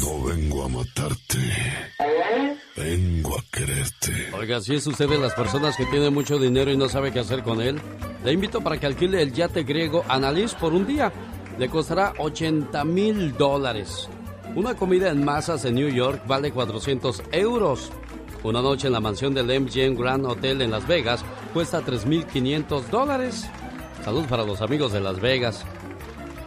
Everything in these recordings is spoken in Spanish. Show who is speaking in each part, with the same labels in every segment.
Speaker 1: No vengo a matarte. Vengo a quererte.
Speaker 2: Oiga, si es usted de las personas que tiene mucho dinero y no sabe qué hacer con él, le invito para que alquile el yate griego Analyst por un día. Le costará 80 mil dólares. Una comida en masas en New York vale 400 euros. Una noche en la mansión del MGM Grand Hotel en Las Vegas cuesta 3.500 dólares. Salud para los amigos de Las Vegas.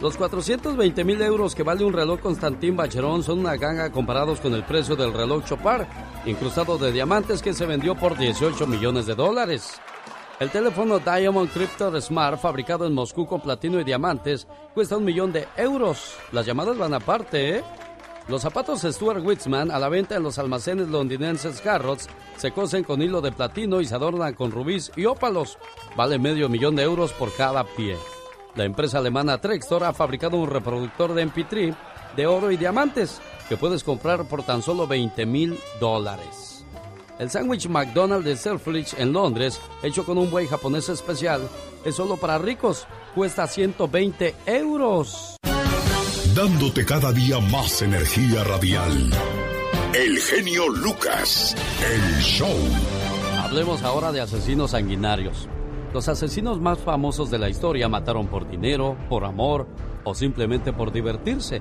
Speaker 2: Los 420 mil euros que vale un reloj Constantin Bacheron son una ganga comparados con el precio del reloj Chopard, incrustado de diamantes que se vendió por 18 millones de dólares. El teléfono Diamond Crypto Smart, fabricado en Moscú con platino y diamantes, cuesta un millón de euros. Las llamadas van aparte, ¿eh? Los zapatos Stuart Witzman a la venta en los almacenes londinenses Harrods se cosen con hilo de platino y se adornan con rubíes y ópalos. Vale medio millón de euros por cada pie. La empresa alemana Trextor ha fabricado un reproductor de MP3 de oro y diamantes que puedes comprar por tan solo 20 mil dólares. El sándwich McDonald's de Selfridge en Londres, hecho con un buey japonés especial, es solo para ricos. Cuesta 120 euros.
Speaker 1: Dándote cada día más energía radial. El genio Lucas. El show.
Speaker 2: Hablemos ahora de asesinos sanguinarios. Los asesinos más famosos de la historia mataron por dinero, por amor o simplemente por divertirse.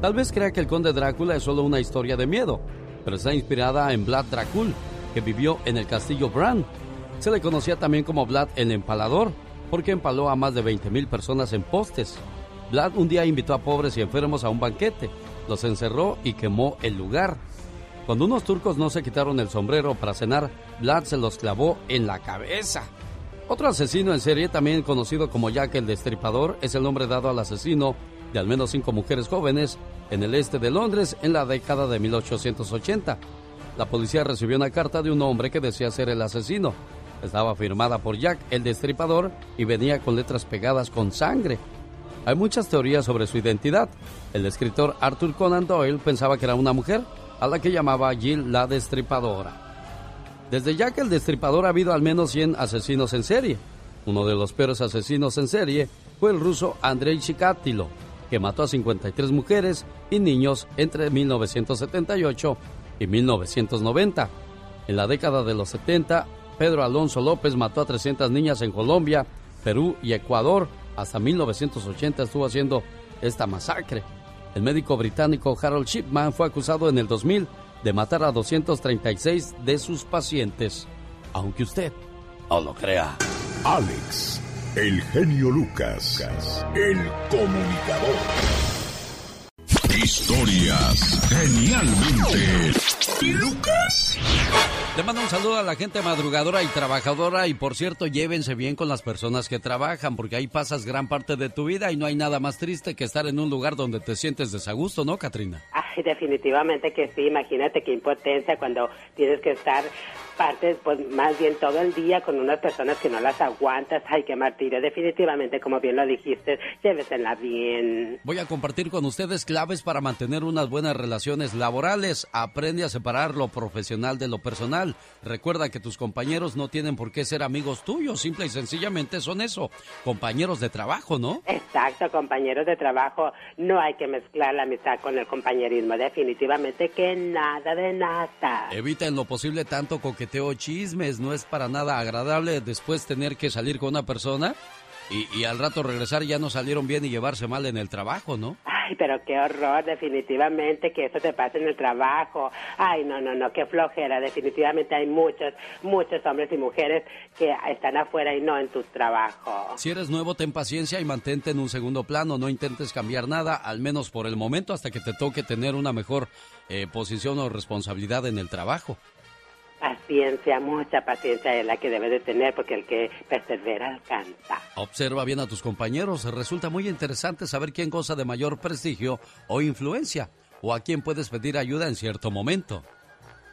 Speaker 2: Tal vez crea que el conde Drácula es solo una historia de miedo, pero está inspirada en Vlad Dracul, que vivió en el castillo Bran. Se le conocía también como Vlad el Empalador, porque empaló a más de 20.000 personas en postes. Vlad un día invitó a pobres y enfermos a un banquete, los encerró y quemó el lugar. Cuando unos turcos no se quitaron el sombrero para cenar, Vlad se los clavó en la cabeza. Otro asesino en serie, también conocido como Jack el Destripador, es el nombre dado al asesino de al menos cinco mujeres jóvenes en el este de Londres en la década de 1880. La policía recibió una carta de un hombre que decía ser el asesino. Estaba firmada por Jack el Destripador y venía con letras pegadas con sangre. Hay muchas teorías sobre su identidad. El escritor Arthur Conan Doyle pensaba que era una mujer, a la que llamaba Jill la Destripadora. Desde ya que el destripador ha habido al menos 100 asesinos en serie. Uno de los peores asesinos en serie fue el ruso Andrei Chikatilo, que mató a 53 mujeres y niños entre 1978 y 1990. En la década de los 70, Pedro Alonso López mató a 300 niñas en Colombia, Perú y Ecuador. Hasta 1980 estuvo haciendo esta masacre. El médico británico Harold Shipman fue acusado en el 2000 de matar a 236 de sus pacientes, aunque usted no lo crea.
Speaker 1: Alex, el genio Lucas, el comunicador. Historias genialmente Lucas.
Speaker 2: Le mando un saludo a la gente madrugadora y trabajadora y por cierto llévense bien con las personas que trabajan porque ahí pasas gran parte de tu vida y no hay nada más triste que estar en un lugar donde te sientes desagusto, ¿no, Katrina?
Speaker 3: Ay, definitivamente que sí, imagínate qué impotencia cuando tienes que estar parte, pues más bien todo el día con unas personas que no las aguantas, ay, qué martirio, definitivamente como bien lo dijiste, llévesela bien.
Speaker 2: Voy a compartir con ustedes claves para mantener unas buenas relaciones laborales, aprende a separar lo profesional de lo personal. Recuerda que tus compañeros no tienen por qué ser amigos tuyos, simple y sencillamente son eso, compañeros de trabajo, ¿no?
Speaker 3: Exacto, compañeros de trabajo. No hay que mezclar la amistad con el compañerismo, definitivamente que nada de nada.
Speaker 2: Evita en lo posible tanto coqueteo chismes, no es para nada agradable después tener que salir con una persona y, y al rato regresar ya no salieron bien y llevarse mal en el trabajo, ¿no?
Speaker 3: Ay, pero qué horror, definitivamente que eso te pase en el trabajo. Ay, no, no, no, qué flojera. Definitivamente hay muchos, muchos hombres y mujeres que están afuera y no en tu trabajo.
Speaker 2: Si eres nuevo, ten paciencia y mantente en un segundo plano. No intentes cambiar nada, al menos por el momento, hasta que te toque tener una mejor eh, posición o responsabilidad en el trabajo.
Speaker 3: Paciencia, mucha paciencia es la que debe de tener porque el que persevera alcanza.
Speaker 2: Observa bien a tus compañeros. Resulta muy interesante saber quién goza de mayor prestigio o influencia o a quién puedes pedir ayuda en cierto momento.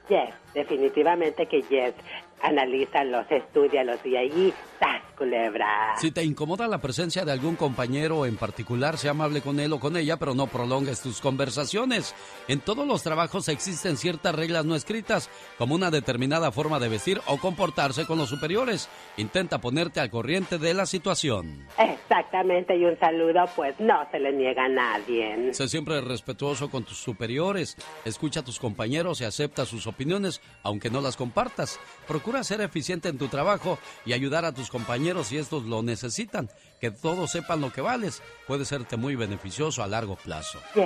Speaker 3: Yes, definitivamente que yes. Analízalos, estudialos y allí ¡tas, culebra!
Speaker 2: Si te incomoda la presencia de algún compañero en particular, sea amable con él o con ella, pero no prolongues tus conversaciones. En todos los trabajos existen ciertas reglas no escritas, como una determinada forma de vestir o comportarse con los superiores. Intenta ponerte al corriente de la situación.
Speaker 3: Exactamente, y un saludo pues no se le niega a nadie.
Speaker 2: Sé siempre respetuoso con tus superiores, escucha a tus compañeros y acepta sus opiniones, aunque no las compartas. Procura ser eficiente en tu trabajo y ayudar a tus compañeros si estos lo necesitan. Que todos sepan lo que vales puede serte muy beneficioso a largo plazo.
Speaker 3: Sí,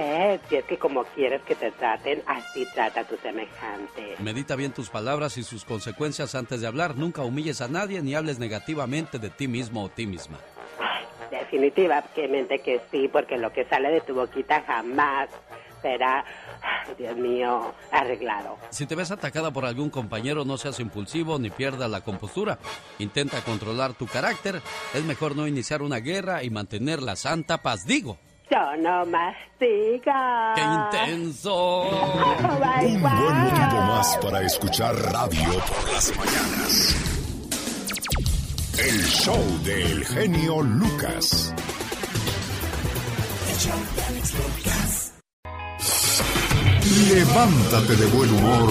Speaker 3: si es que como quieres que te traten, así trata a tu semejante.
Speaker 2: Medita bien tus palabras y sus consecuencias antes de hablar. Nunca humilles a nadie ni hables negativamente de ti mismo o ti misma.
Speaker 3: Definitivamente que sí, porque lo que sale de tu boquita jamás será, Dios mío, arreglado.
Speaker 2: Si te ves atacada por algún compañero, no seas impulsivo ni pierdas la compostura. Intenta controlar tu carácter. Es mejor no iniciar una guerra y mantener la santa paz. Digo.
Speaker 3: Yo no mastiga.
Speaker 2: ¡Qué intenso!
Speaker 1: Un buen motivo más para escuchar radio por las mañanas. El show del genio Lucas. El show de Lucas. Levántate de buen humor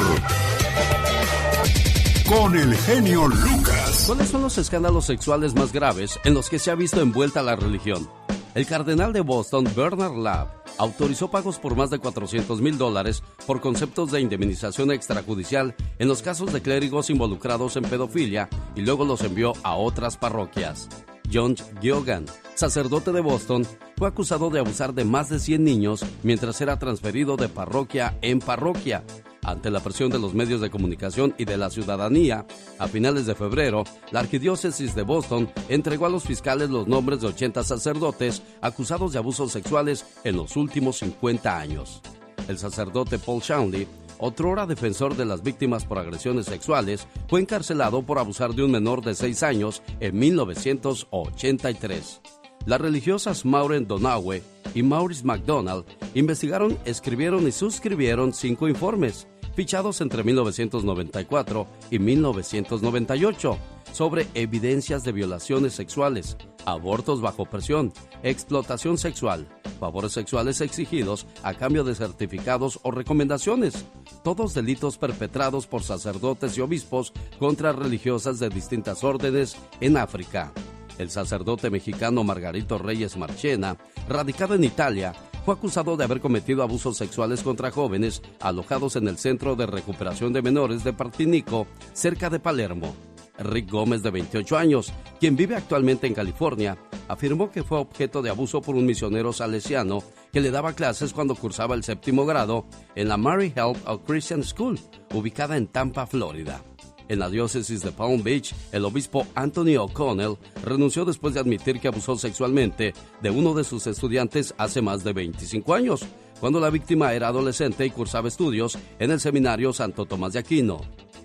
Speaker 1: con el genio Lucas.
Speaker 2: ¿Cuáles son los escándalos sexuales más graves en los que se ha visto envuelta la religión? El cardenal de Boston, Bernard Lapp, autorizó pagos por más de 400 mil dólares por conceptos de indemnización extrajudicial en los casos de clérigos involucrados en pedofilia y luego los envió a otras parroquias. John Giogan, sacerdote de Boston, fue acusado de abusar de más de 100 niños mientras era transferido de parroquia en parroquia. Ante la presión de los medios de comunicación y de la ciudadanía, a finales de febrero, la Arquidiócesis de Boston entregó a los fiscales los nombres de 80 sacerdotes acusados de abusos sexuales en los últimos 50 años. El sacerdote Paul Shanley otrora defensor de las víctimas por agresiones sexuales, fue encarcelado por abusar de un menor de 6 años en 1983. Las religiosas Maureen Donawe y Maurice MacDonald investigaron, escribieron y suscribieron cinco informes, fichados entre 1994 y 1998, sobre evidencias de violaciones sexuales, abortos bajo presión, explotación sexual, favores sexuales exigidos a cambio de certificados o recomendaciones, todos delitos perpetrados por sacerdotes y obispos contra religiosas de distintas órdenes en África. El sacerdote mexicano Margarito Reyes Marchena, radicado en Italia, fue acusado de haber cometido abusos sexuales contra jóvenes alojados en el Centro de Recuperación de Menores de Partinico, cerca de Palermo. Rick Gómez, de 28 años, quien vive actualmente en California, afirmó que fue objeto de abuso por un misionero salesiano que le daba clases cuando cursaba el séptimo grado en la Mary Help of Christian School, ubicada en Tampa, Florida. En la diócesis de Palm Beach, el obispo Anthony O'Connell renunció después de admitir que abusó sexualmente de uno de sus estudiantes hace más de 25 años, cuando la víctima era adolescente y cursaba estudios en el seminario Santo Tomás de Aquino.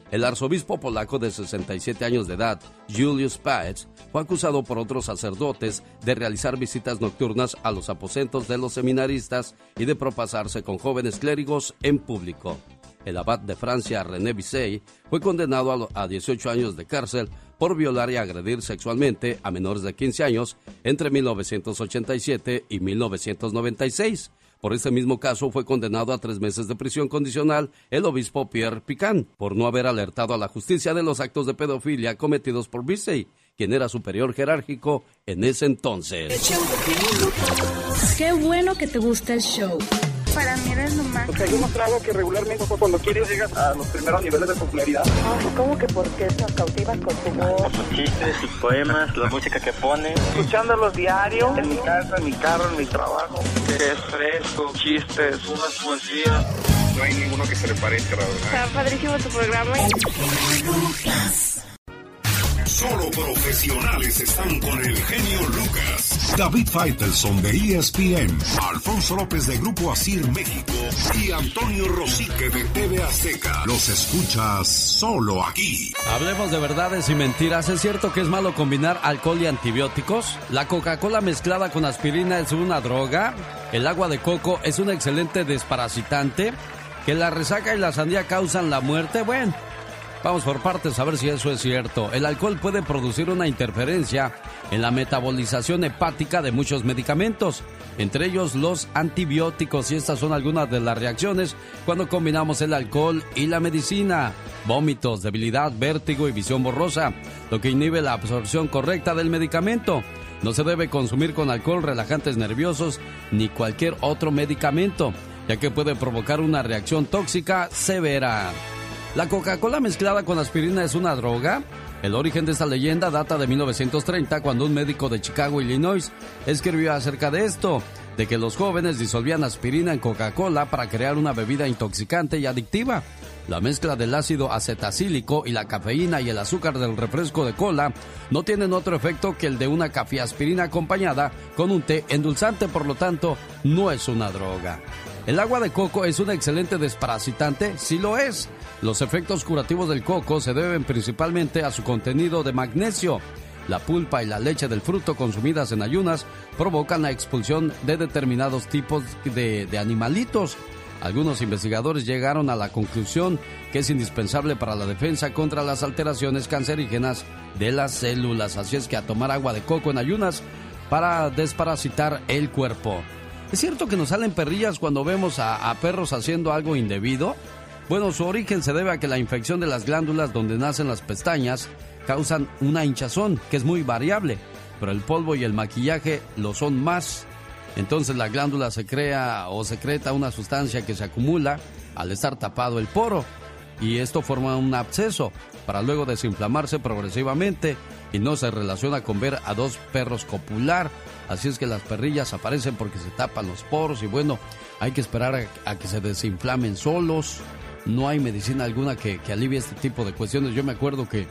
Speaker 2: El arzobispo polaco de 67 años de edad, Julius Paetz, fue acusado por otros sacerdotes de realizar visitas nocturnas a los aposentos de los seminaristas y de propasarse con jóvenes clérigos en público. El abad de Francia, René Bisset, fue condenado a 18 años de cárcel por violar y agredir sexualmente a menores de 15 años entre 1987 y 1996 por este mismo caso fue condenado a tres meses de prisión condicional el obispo Pierre Pican por no haber alertado a la justicia de los actos de pedofilia cometidos por Bissey, quien era superior jerárquico en ese entonces.
Speaker 4: Qué bueno que te gusta el show
Speaker 5: para mí más.
Speaker 6: Porque hay demostrado que regularmente cuando quieres llegas a los primeros niveles de popularidad.
Speaker 3: ¿Cómo que por qué nos cautivas con tu voz?
Speaker 7: Por sus chistes, sus poemas, la música que pone.
Speaker 6: Escuchándolos diario, en mi casa, en mi carro, en mi trabajo. Es fresco, chistes, unas poesías. No hay ninguno que se le parezca, la verdad.
Speaker 5: Está padrísimo tu programa.
Speaker 1: Solo profesionales están con el genio Lucas. David Faitelson de ESPN, Alfonso López de Grupo Asir México y Antonio Rosique de TV Azteca. Los escuchas solo aquí.
Speaker 2: Hablemos de verdades y mentiras. ¿Es cierto que es malo combinar alcohol y antibióticos? ¿La Coca-Cola mezclada con aspirina es una droga? ¿El agua de coco es un excelente desparasitante? ¿Que la resaca y la sandía causan la muerte? Bueno. Vamos por partes a ver si eso es cierto. El alcohol puede producir una interferencia en la metabolización hepática de muchos medicamentos, entre ellos los antibióticos, y estas son algunas de las reacciones cuando combinamos el alcohol y la medicina. Vómitos, debilidad, vértigo y visión borrosa, lo que inhibe la absorción correcta del medicamento. No se debe consumir con alcohol, relajantes nerviosos ni cualquier otro medicamento, ya que puede provocar una reacción tóxica severa. ¿La Coca-Cola mezclada con aspirina es una droga? El origen de esta leyenda data de 1930 cuando un médico de Chicago, Illinois, escribió acerca de esto, de que los jóvenes disolvían aspirina en Coca-Cola para crear una bebida intoxicante y adictiva. La mezcla del ácido acetacílico y la cafeína y el azúcar del refresco de cola no tienen otro efecto que el de una cafeaspirina acompañada con un té endulzante, por lo tanto, no es una droga. ¿El agua de coco es un excelente desparasitante? Sí lo es. Los efectos curativos del coco se deben principalmente a su contenido de magnesio. La pulpa y la leche del fruto consumidas en ayunas provocan la expulsión de determinados tipos de, animalitos. Algunos investigadores llegaron a la conclusión que es indispensable para la defensa contra las alteraciones cancerígenas de las células. Así es que a tomar agua de coco en ayunas para desparasitar el cuerpo. ¿Es cierto que nos salen perrillas cuando vemos a perros haciendo algo indebido? Bueno, su origen se debe a que la infección de las glándulas donde nacen las pestañas causan una hinchazón que es muy variable, pero el polvo y el maquillaje lo son más. Entonces la glándula se crea o secreta una sustancia que se acumula al estar tapado el poro y esto forma un absceso para luego desinflamarse progresivamente y no se relaciona con ver a dos perros copular. Así es que las perrillas aparecen porque se tapan los poros y bueno, hay que esperar a, que se desinflamen solos no hay medicina alguna que, alivie este tipo de cuestiones. Yo me acuerdo que,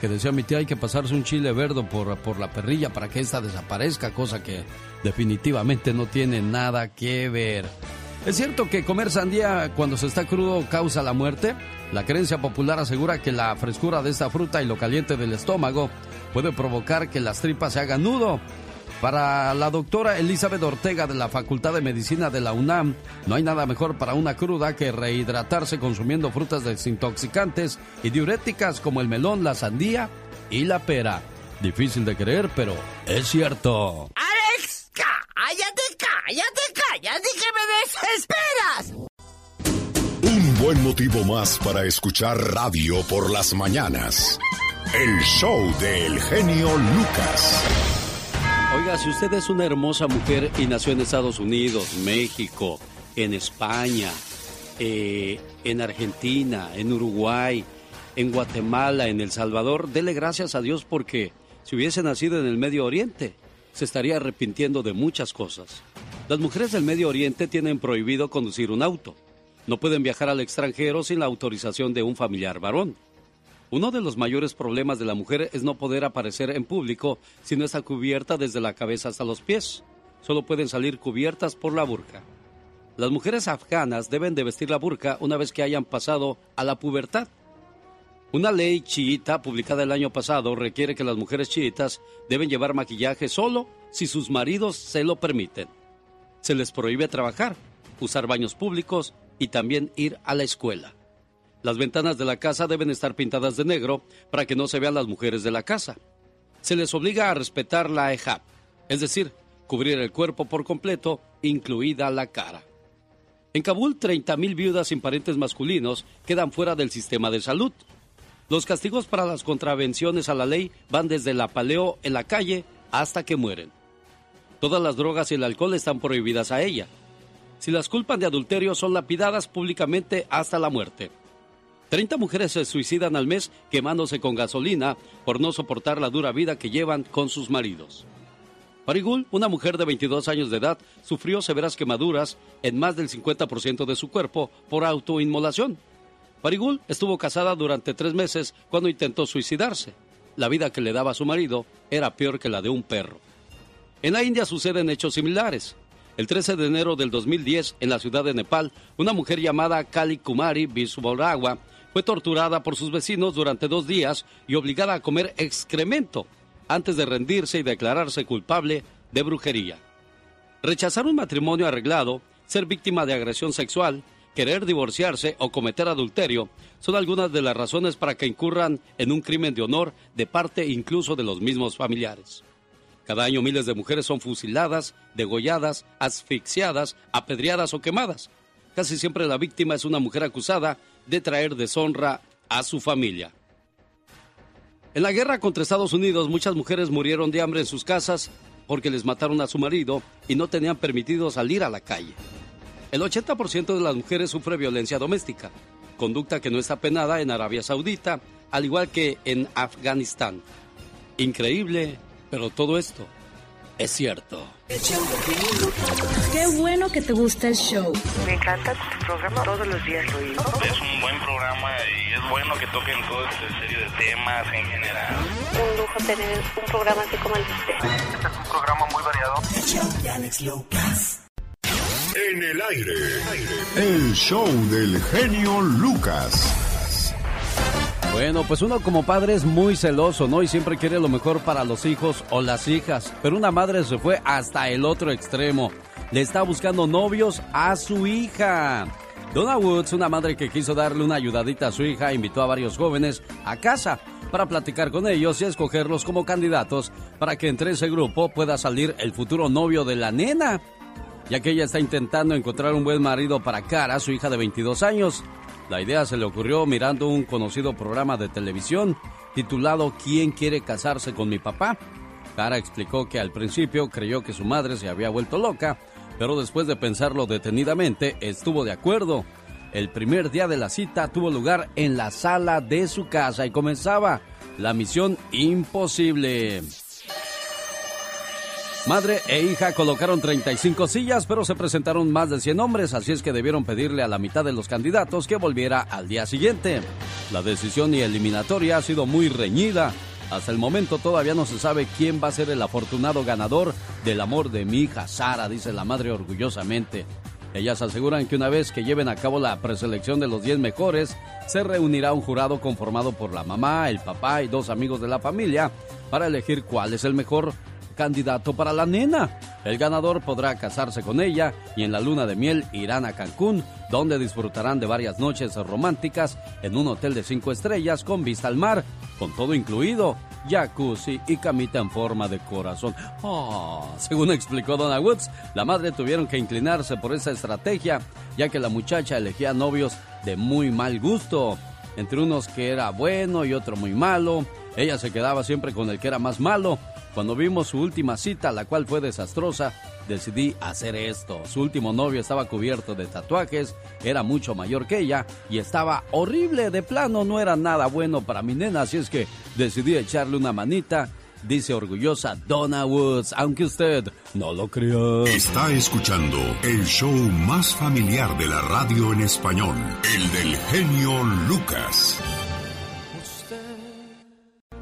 Speaker 2: que decía mi tía hay que pasarse un chile verde por, por la perrilla para que esta desaparezca, cosa que definitivamente no tiene nada que ver. ¿Es cierto que comer sandía cuando se está crudo causa la muerte? La creencia popular asegura que la frescura de esta fruta y lo caliente del estómago puede provocar que las tripas se hagan nudo. Para la doctora Elizabeth Ortega de la Facultad de Medicina de la UNAM, no hay nada mejor para una cruda que rehidratarse consumiendo frutas desintoxicantes y diuréticas como el melón, la sandía y la pera. Difícil de creer, pero es cierto.
Speaker 8: ¡Alex! ¡Cállate, cállate, cállate que me desesperas!
Speaker 1: Un buen motivo más para escuchar radio por las mañanas. El show del genio Lucas.
Speaker 2: Oiga, si usted es una hermosa mujer y nació en Estados Unidos, México, en España, eh, en Argentina, en Uruguay, en Guatemala, en El Salvador, dele gracias a Dios porque si hubiese nacido en el Medio Oriente, se estaría arrepintiendo de muchas cosas. Las mujeres del Medio Oriente tienen prohibido conducir un auto. No pueden viajar al extranjero sin la autorización de un familiar varón. Uno de los mayores problemas de la mujer es no poder aparecer en público si no está cubierta desde la cabeza hasta los pies. Solo pueden salir cubiertas por la burka. Las mujeres afganas deben de vestir la burka una vez que hayan pasado a la pubertad. Una ley chiita publicada el año pasado requiere que las mujeres chiitas deben llevar maquillaje solo si sus maridos se lo permiten. Se les prohíbe trabajar, usar baños públicos y también ir a la escuela. Las ventanas de la casa deben estar pintadas de negro para que no se vean las mujeres de la casa. Se les obliga a respetar la EJAP, es decir, cubrir el cuerpo por completo, incluida la cara. En Kabul, 30.000 viudas sin parientes masculinos quedan fuera del sistema de salud. Los castigos para las contravenciones a la ley van desde la paleo en la calle hasta que mueren. Todas las drogas y el alcohol están prohibidas a ella. Si las culpan de adulterio son lapidadas públicamente hasta la muerte. 30 mujeres se suicidan al mes quemándose con gasolina por no soportar la dura vida que llevan con sus maridos. Parigul, una mujer de 22 años de edad, sufrió severas quemaduras en más del 50% de su cuerpo por autoinmolación. Parigul estuvo casada durante tres meses cuando intentó suicidarse. La vida que le daba a su marido era peor que la de un perro. En la India suceden hechos similares. El 13 de enero del 2010, en la ciudad de Nepal, una mujer llamada Kali Kumari Biswarawa fue torturada por sus vecinos durante dos días y obligada a comer excremento antes de rendirse y declararse culpable de brujería. Rechazar un matrimonio arreglado, ser víctima de agresión sexual, querer divorciarse o cometer adulterio son algunas de las razones para que incurran en un crimen de honor de parte incluso de los mismos familiares. Cada año miles de mujeres son fusiladas, degolladas, asfixiadas, apedreadas o quemadas. Casi siempre la víctima es una mujer acusada de traer deshonra a su familia. En la guerra contra Estados Unidos muchas mujeres murieron de hambre en sus casas porque les mataron a su marido y no tenían permitido salir a la calle. El 80% de las mujeres sufre violencia doméstica, conducta que no está penada en Arabia Saudita, al igual que en Afganistán. Increíble, pero todo esto es cierto.
Speaker 4: Qué bueno que te gusta el show.
Speaker 5: Me encanta tu programa, todos los días lo oigo.
Speaker 7: Es un buen programa y es bueno que toquen todo este serie de temas en general.
Speaker 5: Un lujo tener un programa así como el de usted.
Speaker 6: Este es un programa muy variado.
Speaker 1: En el aire, el show del genio Lucas.
Speaker 2: Bueno, pues uno como padre es muy celoso, ¿no? Y siempre quiere lo mejor para los hijos o las hijas. Pero una madre se fue hasta el otro extremo. Le está buscando novios a su hija. Donna Woods, una madre que quiso darle una ayudadita a su hija, invitó a varios jóvenes a casa para platicar con ellos y escogerlos como candidatos para que entre ese grupo pueda salir el futuro novio de la nena. Ya que ella está intentando encontrar un buen marido para Cara, su hija de 22 años. La idea se le ocurrió mirando un conocido programa de televisión titulado ¿Quién quiere casarse con mi papá? Cara explicó que al principio creyó que su madre se había vuelto loca, pero después de pensarlo detenidamente estuvo de acuerdo. El primer día de la cita tuvo lugar en la sala de su casa y comenzaba la misión imposible. Madre e hija colocaron 35 sillas, pero se presentaron más de 100 hombres, así es que debieron pedirle a la mitad de los candidatos que volviera al día siguiente. La decisión y eliminatoria ha sido muy reñida. Hasta el momento todavía no se sabe quién va a ser el afortunado ganador del amor de mi hija Sara, dice la madre orgullosamente. Ellas aseguran que una vez que lleven a cabo la preselección de los 10 mejores, se reunirá un jurado conformado por la mamá, el papá y dos amigos de la familia para elegir cuál es el mejor candidato para la nena. El ganador podrá casarse con ella y en la luna de miel irán a Cancún, donde disfrutarán de varias noches románticas en un hotel de cinco estrellas con vista al mar, con todo incluido, jacuzzi y camita en forma de corazón. Oh, según explicó Donna Woods, la madre tuvieron que inclinarse por esa estrategia, ya que la muchacha elegía novios de muy mal gusto, entre unos que era bueno y otro muy malo. Ella se quedaba siempre con el que era más malo. Cuando vimos su última cita, la cual fue desastrosa, decidí hacer esto. Su último novio estaba cubierto de tatuajes, era mucho mayor que ella y estaba horrible de plano, no era nada bueno para mi nena, así es que decidí echarle una manita. Dice orgullosa Donna Woods, aunque usted no lo crea.
Speaker 1: Está escuchando el show más familiar de la radio en español, el del genio Lucas.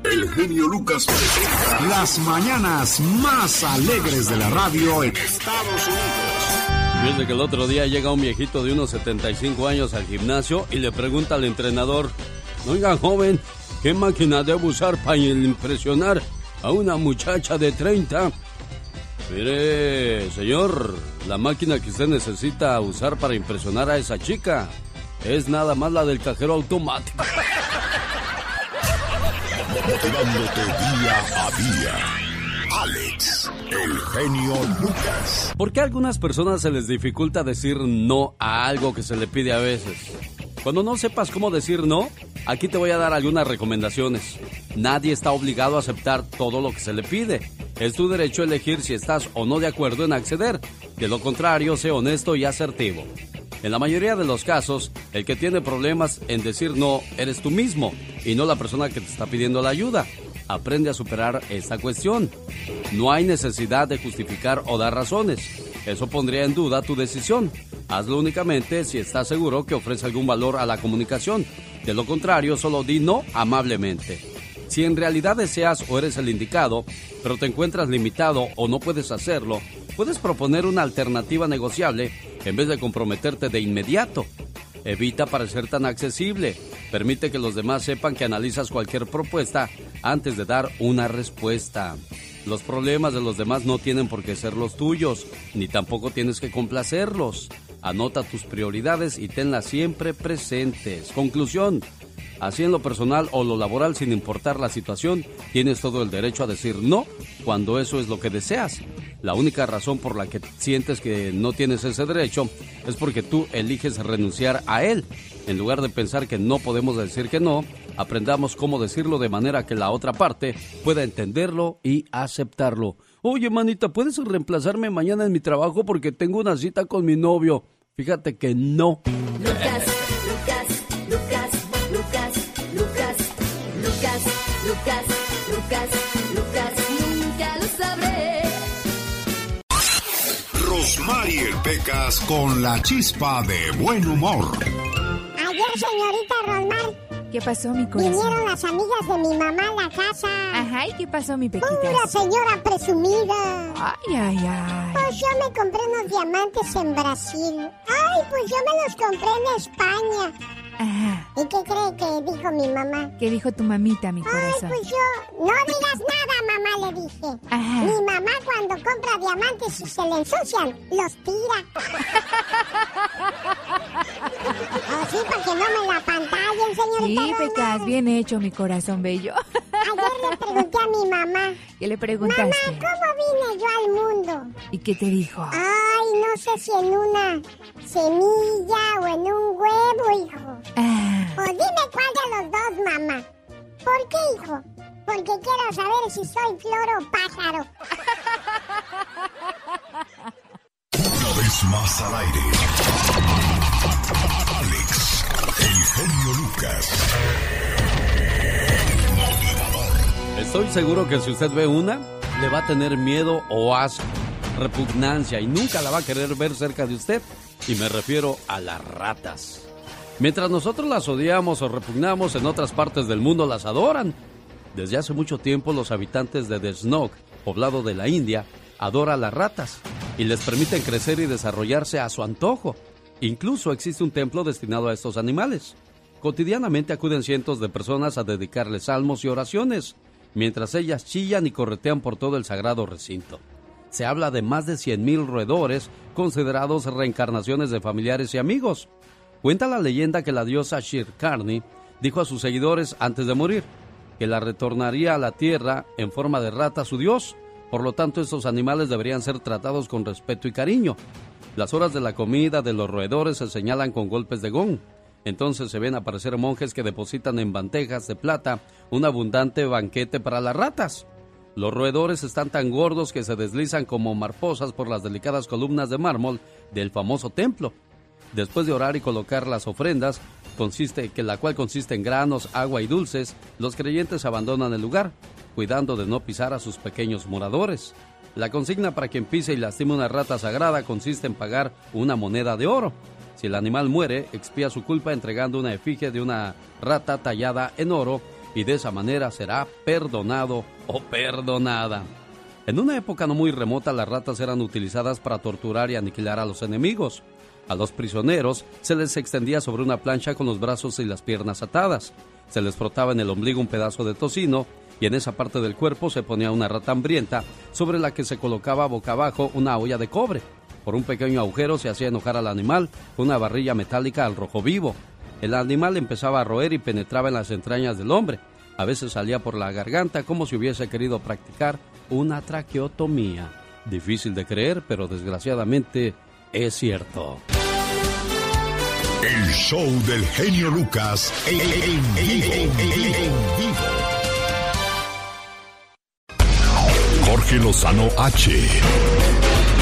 Speaker 1: El genio Lucas presenta las mañanas más alegres de la radio en Estados Unidos.
Speaker 2: Fíjate que el otro día llega un viejito de unos 75 años al gimnasio y le pregunta al entrenador, oiga joven, ¿qué máquina debo usar para impresionar a una muchacha de 30? Mire, señor, la máquina que usted necesita usar para impresionar a esa chica es nada más la del cajero automático.
Speaker 1: Motivándote día a día. Alex, el genio Lucas.
Speaker 2: ¿Por qué a algunas personas se les dificulta decir no a algo que se le pide a veces? Cuando no sepas cómo decir no, aquí te voy a dar algunas recomendaciones. Nadie está obligado a aceptar todo lo que se le pide. Es tu derecho elegir si estás o no de acuerdo en acceder. De lo contrario, sé honesto y asertivo. En la mayoría de los casos, el que tiene problemas en decir no eres tú mismo y no la persona que te está pidiendo la ayuda. Aprende a superar esta cuestión. No hay necesidad de justificar o dar razones. Eso pondría en duda tu decisión. Hazlo únicamente si estás seguro que ofrece algún valor a la comunicación. De lo contrario, solo di no amablemente. Si en realidad deseas o eres el indicado, pero te encuentras limitado o no puedes hacerlo, puedes proponer una alternativa negociable en vez de comprometerte de inmediato. Evita parecer tan accesible. Permite que los demás sepan que analizas cualquier propuesta antes de dar una respuesta. Los problemas de los demás no tienen por qué ser los tuyos, ni tampoco tienes que complacerlos. Anota tus prioridades y tenlas siempre presentes. Conclusión. Así en lo personal o lo laboral, sin importar la situación, tienes todo el derecho a decir no cuando eso es lo que deseas. La única razón por la que sientes que no tienes ese derecho es porque tú eliges renunciar a él. En lugar de pensar que no podemos decir que no, aprendamos cómo decirlo de manera que la otra parte pueda entenderlo y aceptarlo. Oye, manita, ¿puedes reemplazarme mañana en mi trabajo porque tengo una cita con mi novio? Fíjate que no.
Speaker 9: Lucas, Lucas, Lucas, Lucas, Lucas, nunca lo sabré.
Speaker 1: Rosmarie Pecas con la chispa de buen humor.
Speaker 10: Ayer, señorita Rosmar,
Speaker 11: ¿Qué pasó, mi corazón?
Speaker 10: vinieron las amigas de mi mamá a la casa.
Speaker 11: Ajá, ¿y qué pasó, mi pequita?
Speaker 10: Pura señora presumida.
Speaker 11: Ay, ay, ay.
Speaker 10: Pues yo me compré unos diamantes en Brasil. Ay, pues yo me los compré en España.
Speaker 11: Ajá.
Speaker 10: ¿Y qué cree que dijo mi mamá?
Speaker 11: ¿Qué dijo tu mamita, mi
Speaker 10: Ay,
Speaker 11: corazón?
Speaker 10: pues yo, no digas nada, mamá, le dije.
Speaker 11: Ajá.
Speaker 10: Mi mamá cuando compra diamantes y se le ensucian, los tira. Así para que no me la pantallen, señorita.
Speaker 11: Sí. Pecas, bien hecho, mi corazón bello.
Speaker 10: Ayer le pregunté a mi mamá,
Speaker 11: ¿Qué le
Speaker 10: mamá,
Speaker 11: preguntaste?
Speaker 10: ¿cómo vine yo al mundo?
Speaker 11: ¿Y qué te dijo?
Speaker 10: Ay, no sé si en una semilla o en un huevo, hijo.
Speaker 11: Ah,
Speaker 10: O dime cuál de los dos, mamá. ¿Por qué, hijo? Porque quiero saber si soy flor o pájaro.
Speaker 1: Una vez más al aire. Alex, el genio Lucas.
Speaker 2: Estoy seguro que si usted ve una, le va a tener miedo o asco, repugnancia y nunca la va a querer ver cerca de usted. Y me refiero a las ratas. Mientras nosotros las odiamos o repugnamos, en otras partes del mundo las adoran. Desde hace mucho tiempo los habitantes de Desnog, poblado de la India, adoran las ratas y les permiten crecer y desarrollarse a su antojo. Incluso existe un templo destinado a estos animales. Cotidianamente acuden cientos de personas a dedicarles salmos y oraciones, mientras ellas chillan y corretean por todo el sagrado recinto. Se habla de más de 100.000 roedores considerados reencarnaciones de familiares y amigos. Cuenta la leyenda que la diosa Shirkarni dijo a sus seguidores antes de morir que la retornaría a la tierra en forma de rata su dios. Por lo tanto, estos animales deberían ser tratados con respeto y cariño. Las horas de la comida de los roedores se señalan con golpes de gong. Entonces se ven aparecer monjes que depositan en bandejas de plata un abundante banquete para las ratas. Los roedores están tan gordos que se deslizan como marposas por las delicadas columnas de mármol del famoso templo. Después de orar y colocar las ofrendas, consiste, que la cual consiste en granos, agua y dulces, los creyentes abandonan el lugar, cuidando de no pisar a sus pequeños moradores. La consigna para quien pise y lastime una rata sagrada consiste en pagar una moneda de oro. Si el animal muere, expía su culpa entregando una efigie de una rata tallada en oro y de esa manera será perdonado o perdonada. En una época no muy remota las ratas eran utilizadas para torturar y aniquilar a los enemigos. A los prisioneros se les extendía sobre una plancha con los brazos y las piernas atadas. Se les frotaba en el ombligo un pedazo de tocino y en esa parte del cuerpo se ponía una rata hambrienta sobre la que se colocaba boca abajo una olla de cobre. Por un pequeño agujero se hacía enojar al animal con una barrilla metálica al rojo vivo. El animal empezaba a roer y penetraba en las entrañas del hombre. A veces salía por la garganta como si hubiese querido practicar una traqueotomía. Difícil de creer, pero desgraciadamente es cierto.
Speaker 1: El show del genio Lucas en, en vivo. Jorge Lozano H.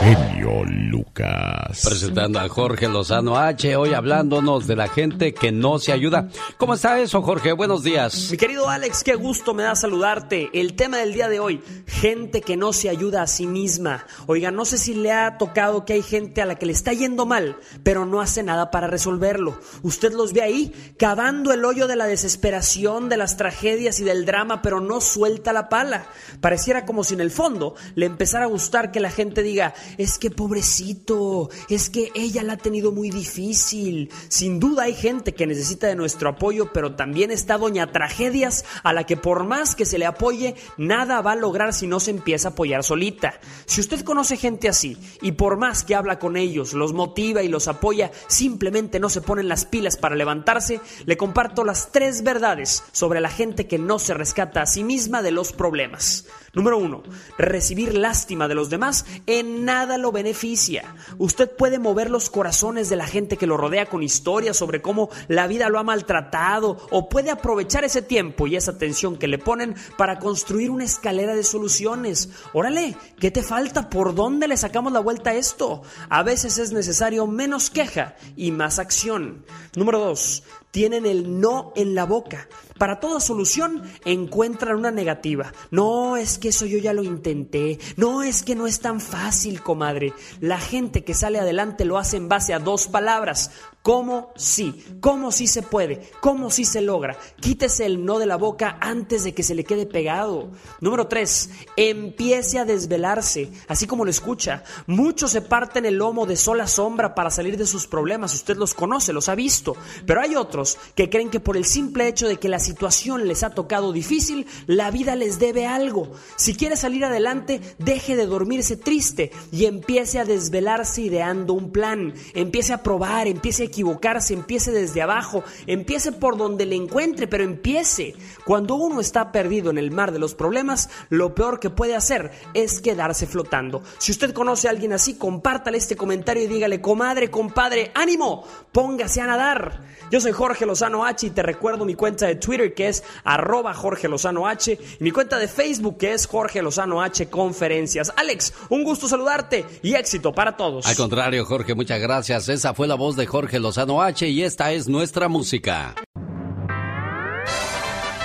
Speaker 1: Genio Lucas.
Speaker 2: Presentando a Jorge Lozano H, hoy hablándonos de la gente que no se ayuda. ¿Cómo está eso, Jorge? Buenos días.
Speaker 12: Mi querido Alex, qué gusto me da saludarte. El tema del día de hoy, gente que no se ayuda a sí misma. Oiga, no sé si le ha tocado que hay gente a la que le está yendo mal, pero no hace nada para resolverlo. Usted los ve ahí, cavando el hoyo de la desesperación, de las tragedias y del drama, pero no suelta la pala. Pareciera como si en el fondo le empezara a gustar que la gente diga, es que pobrecito, es que ella la ha tenido muy difícil. Sin duda hay gente que necesita de nuestro apoyo, pero también está doña Tragedias a la que por más que se le apoye, nada va a lograr si no se empieza a apoyar solita. Si usted conoce gente así y por más que habla con ellos, los motiva y los apoya, simplemente no se ponen las pilas para levantarse, le comparto las tres verdades sobre la gente que no se rescata a sí misma de los problemas. Número uno, recibir lástima de los demás en nada lo beneficia. Usted puede mover los corazones de la gente que lo rodea con historias sobre cómo la vida lo ha maltratado o puede aprovechar ese tiempo y esa atención que le ponen para construir una escalera de soluciones. Órale, ¿qué te falta? ¿Por dónde le sacamos la vuelta a esto? A veces es necesario menos queja y más acción. Número dos, tienen el no en la boca. Para toda solución encuentran una negativa. No, es que eso yo ya lo intenté. No, es que no es tan fácil, comadre. La gente que sale adelante lo hace en base a dos palabras. ¿Cómo sí? ¿Cómo sí se puede? ¿Cómo sí se logra? Quítese el no de la boca antes de que se le quede pegado. Número 3. Empiece a desvelarse, así como lo escucha. Muchos se parten el lomo de sola sombra para salir de sus problemas. Usted los conoce, los ha visto. Pero hay otros que creen que por el simple hecho de que la situación les ha tocado difícil, la vida les debe algo. Si quiere salir adelante, deje de dormirse triste y empiece a desvelarse ideando un plan. Empiece a probar, empiece a equivocarse, empiece desde abajo, empiece por donde le encuentre, pero empiece. Cuando uno está perdido en el mar de los problemas, lo peor que puede hacer es quedarse flotando. Si usted conoce a alguien así, compártale este comentario y dígale, comadre, compadre, ánimo, póngase a nadar. Yo soy Jorge Lozano H y te recuerdo mi cuenta de Twitter que es arroba Jorge Lozano H y mi cuenta de Facebook que es Jorge Lozano H Conferencias. Alex, un gusto saludarte y éxito para todos.
Speaker 2: Al contrario, Jorge, muchas gracias. Esa fue la voz de Jorge Lozano H y esta es nuestra música.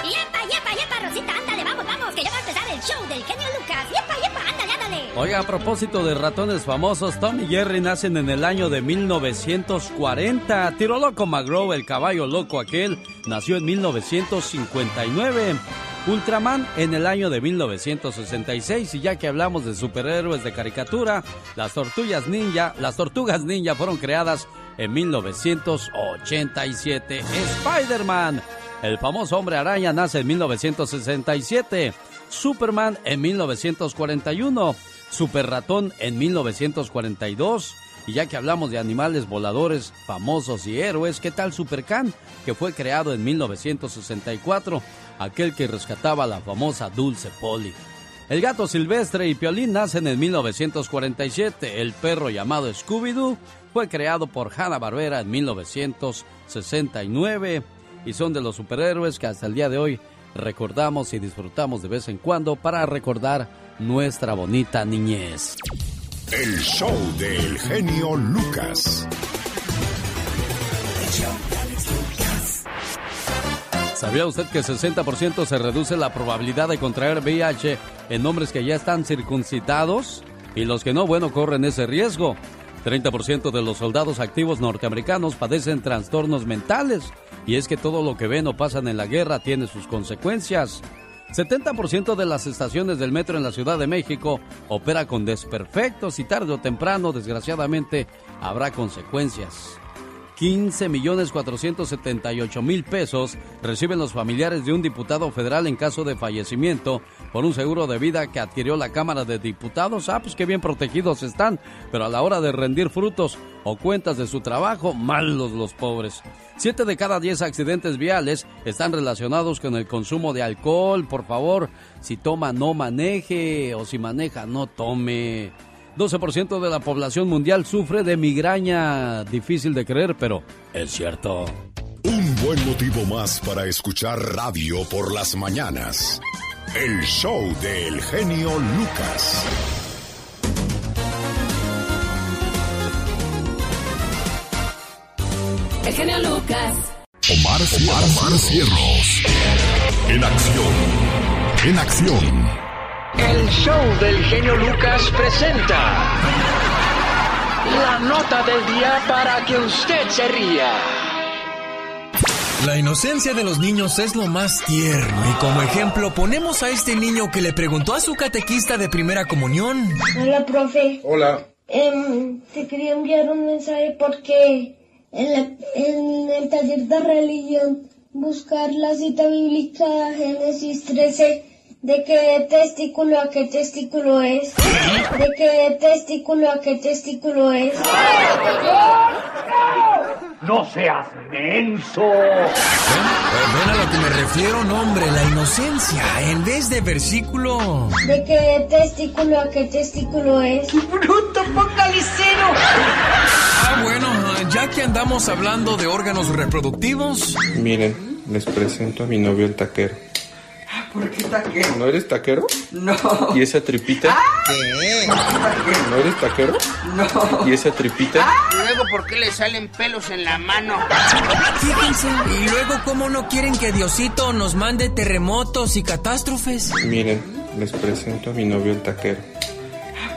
Speaker 9: ¡Yepa, yepa, yepa, Rosita! ¡Ándale, vamos, vamos! Que ya va a empezar el show del genio Lucas.
Speaker 2: Oiga, a propósito de ratones famosos, Tom y Jerry nacen en el año de 1940. Tiro Loco McGraw, el caballo loco aquel, nació en 1959. Ultraman en el año de 1966 y ya que hablamos de superhéroes de caricatura, las tortugas ninja, las tortugas ninja fueron creadas en 1987. Spider-Man, el famoso hombre araña nace en 1967. Superman en 1941. Super Ratón en 1942. Y ya que hablamos de animales voladores famosos y héroes, ¿qué tal Supercan? Que fue creado en 1964, aquel que rescataba a la famosa Dulce Polly. El gato silvestre y Piolín nacen en 1947. El perro llamado Scooby-Doo fue creado por Hanna-Barbera en 1969 y son de los superhéroes que hasta el día de hoy recordamos y disfrutamos de vez en cuando para recordar nuestra bonita niñez.
Speaker 1: El show del genio Lucas.
Speaker 2: ¿Sabía usted que 60% se reduce la probabilidad de contraer VIH en hombres que ya están circuncidados? Y los que no, bueno, corren ese riesgo. 30% de los soldados activos norteamericanos padecen trastornos mentales. Y es que todo lo que ven o pasan en la guerra tiene sus consecuencias. 70% de las estaciones del metro en la Ciudad de México opera con desperfectos y tarde o temprano, desgraciadamente, habrá consecuencias. 15 millones 478 mil pesos reciben los familiares de un diputado federal en caso de fallecimiento por un seguro de vida que adquirió la Cámara de Diputados. Ah, pues qué bien protegidos están, pero a la hora de rendir frutos o cuentas de su trabajo, malos los pobres. Siete de cada diez accidentes viales están relacionados con el consumo de alcohol. Por favor, si toma, no maneje, o si maneja, no tome. 12% de la población mundial sufre de migraña. Difícil de creer, pero es cierto.
Speaker 1: Un buen motivo más para escuchar radio por las mañanas. El show del genio Lucas.
Speaker 9: El genio Lucas.
Speaker 1: Omar, Omar, Omar Cierros. En acción. En acción.
Speaker 13: El show del genio Lucas presenta la nota del día para que usted se ría.
Speaker 14: La inocencia de los niños es lo más tierno y como ejemplo ponemos a este niño que le preguntó a su catequista de primera comunión.
Speaker 15: Hola, profe.
Speaker 6: Hola.
Speaker 15: Em, te quería enviar un mensaje porque en, la- en el taller de religión buscar la cita bíblica Génesis 13 de qué testículo a qué testículo es. De qué testículo a qué testículo es.
Speaker 16: No seas menso.
Speaker 14: Ven a lo que me refiero, no hombre, la inocencia en vez de versículo.
Speaker 15: De qué testículo a qué testículo es.
Speaker 8: ¡Bruto focalicero!
Speaker 14: Ah, bueno, ya que andamos hablando de órganos reproductivos,
Speaker 17: Miren, les presento a mi novio el taquero.
Speaker 8: ¿Por qué taquero?
Speaker 17: ¿No eres taquero?
Speaker 8: No.
Speaker 17: ¿Y esa tripita?
Speaker 8: ¿Qué?
Speaker 17: ¿No eres taquero?
Speaker 8: No.
Speaker 17: ¿Y esa tripita?
Speaker 8: Luego, ¿por qué le salen pelos en la mano?
Speaker 14: fíjense. Y luego, ¿cómo no quieren que Diosito nos mande terremotos y catástrofes?
Speaker 17: Miren, les presento a mi novio el taquero.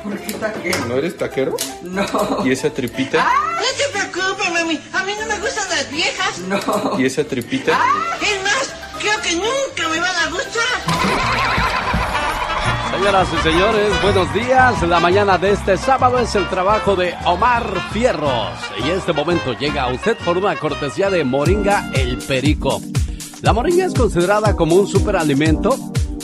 Speaker 8: ¿Por qué taquero?
Speaker 17: ¿No eres taquero?
Speaker 8: No.
Speaker 17: ¿Y esa tripita?
Speaker 8: No te preocupes, mami. A mí no me gustan las viejas. No.
Speaker 17: ¿Y esa tripita?
Speaker 8: Es más, creo que nunca me van a gustar.
Speaker 2: Señoras y señores, buenos días. La mañana de este sábado es el trabajo de Omar Fierros. Y este momento llega a usted por una cortesía de Moringa El Perico. La moringa es considerada como un superalimento,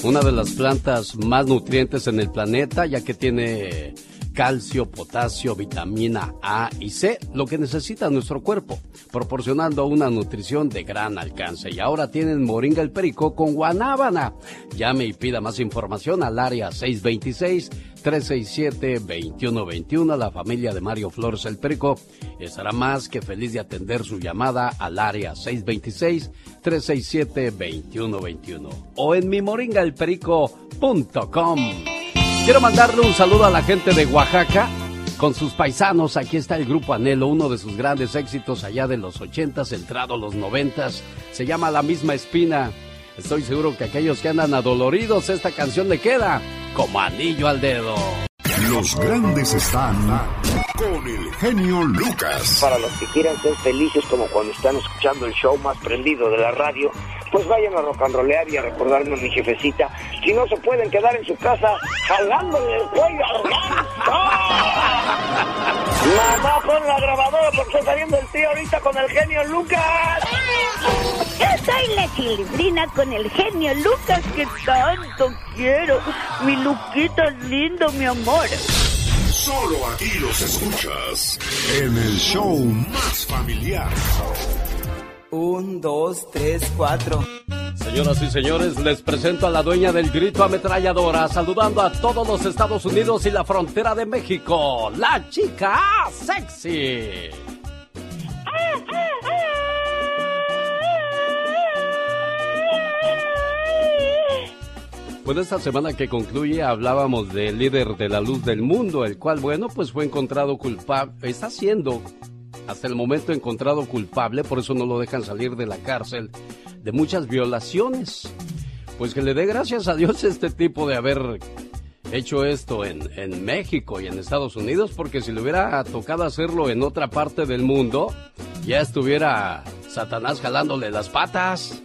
Speaker 2: una de las plantas más nutrientes en el planeta, ya que tiene calcio, potasio, vitamina A y C, lo que necesita nuestro cuerpo, proporcionando una nutrición de gran alcance. Y ahora tienen Moringa el Perico con guanábana. Llame y pida más información al área 626-367-2121. La familia de Mario Flores el Perico estará más que feliz de atender su llamada al área 626-367-2121 o en mimoringaelperico.com. Quiero mandarle un saludo a la gente de Oaxaca. Con sus paisanos, aquí está el grupo Anhelo, uno de sus grandes éxitos allá de los 80, entrado los 90. Se llama La misma espina. Estoy seguro que aquellos que andan adoloridos, esta canción le queda como anillo al dedo.
Speaker 1: Los grandes están con el genio Lucas.
Speaker 18: Para los que quieran ser felices como cuando están escuchando el show más prendido de la radio, pues vayan a rock and rollear y a recordarme a mi jefecita. Si no se pueden quedar en su casa jalándole el cuello al ganso. Mamá, pon la grabadora porque está saliendo el tío ahorita con el genio Lucas.
Speaker 19: Yo soy la chilindrina con el genio Lucas que tanto quiero. Mi Luquito es lindo, mi amor.
Speaker 1: Solo aquí los escuchas en el show más familiar.
Speaker 20: Un, dos, tres, cuatro.
Speaker 2: Señoras y señores, les presento a la dueña del grito ametralladora, saludando a todos los Estados Unidos y la frontera de México, la chica sexy. Bueno, esta semana que concluye hablábamos del líder de la luz del mundo, el cual, bueno, pues fue encontrado culpable, está siendo hasta el momento encontrado culpable, por eso no lo dejan salir de la cárcel, de muchas violaciones. Pues que le dé gracias a Dios este tipo de haber hecho esto en, en México y en Estados Unidos, porque si le hubiera tocado hacerlo en otra parte del mundo, ya estuviera Satanás jalándole las patas.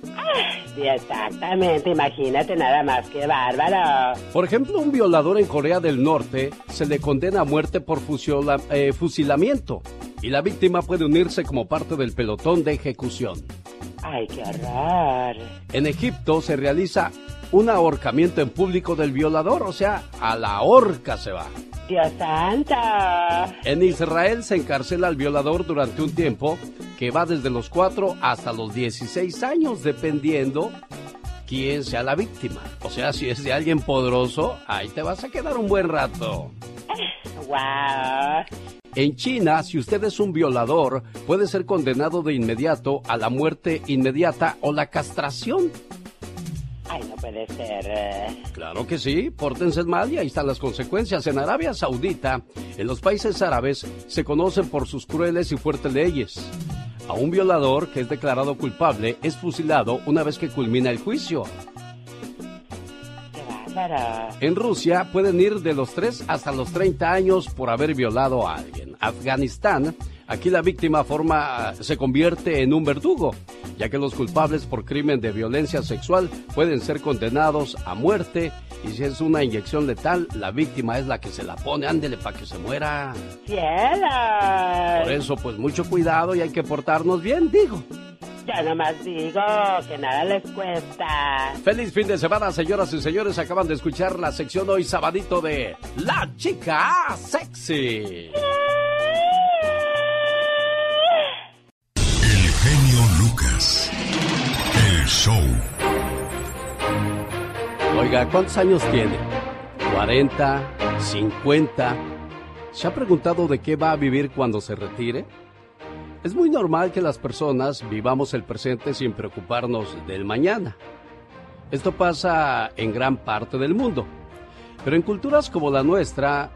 Speaker 3: Sí, exactamente, imagínate nada más, qué bárbaro.
Speaker 2: Por ejemplo, un violador en Corea del Norte se le condena a muerte por fusiola- eh, fusilamiento y la víctima puede unirse como parte del pelotón de ejecución.
Speaker 3: Ay, qué horror.
Speaker 2: En Egipto se realiza un ahorcamiento en público del violador, o sea, a la horca se va.
Speaker 3: Dios santo.
Speaker 2: En Israel se encarcela al violador durante un tiempo que va desde los 4 hasta los 16 años, dependiendo quién sea la víctima. O sea, si es de alguien poderoso, ahí te vas a quedar un buen rato.
Speaker 3: Wow.
Speaker 2: En China, si usted es un violador, puede ser condenado de inmediato a la muerte inmediata o la castración.
Speaker 3: Ay, no puede ser. eh.
Speaker 2: Claro que sí, pórtense mal y ahí están las consecuencias. En Arabia Saudita, en los países árabes, se conocen por sus crueles y fuertes leyes. A un violador que es declarado culpable es fusilado una vez que culmina el juicio. En Rusia pueden ir de los 3 hasta los 30 años por haber violado a alguien. Afganistán Aquí la víctima forma, se convierte en un verdugo, ya que los culpables por crimen de violencia sexual pueden ser condenados a muerte y si es una inyección letal, la víctima es la que se la pone, ándele para que se muera.
Speaker 3: ¡Cielos!
Speaker 2: Por eso, pues mucho cuidado y hay que portarnos bien, digo.
Speaker 3: Ya nomás digo que nada les cuesta.
Speaker 2: Feliz fin de semana, señoras y señores. Acaban de escuchar la sección hoy sabadito de La Chica Sexy.
Speaker 1: El show.
Speaker 2: Oiga, ¿cuántos años tiene? ¿40? ¿50? ¿Se ha preguntado de qué va a vivir cuando se retire? Es muy normal que las personas vivamos el presente sin preocuparnos del mañana. Esto pasa en gran parte del mundo. Pero en culturas como la nuestra,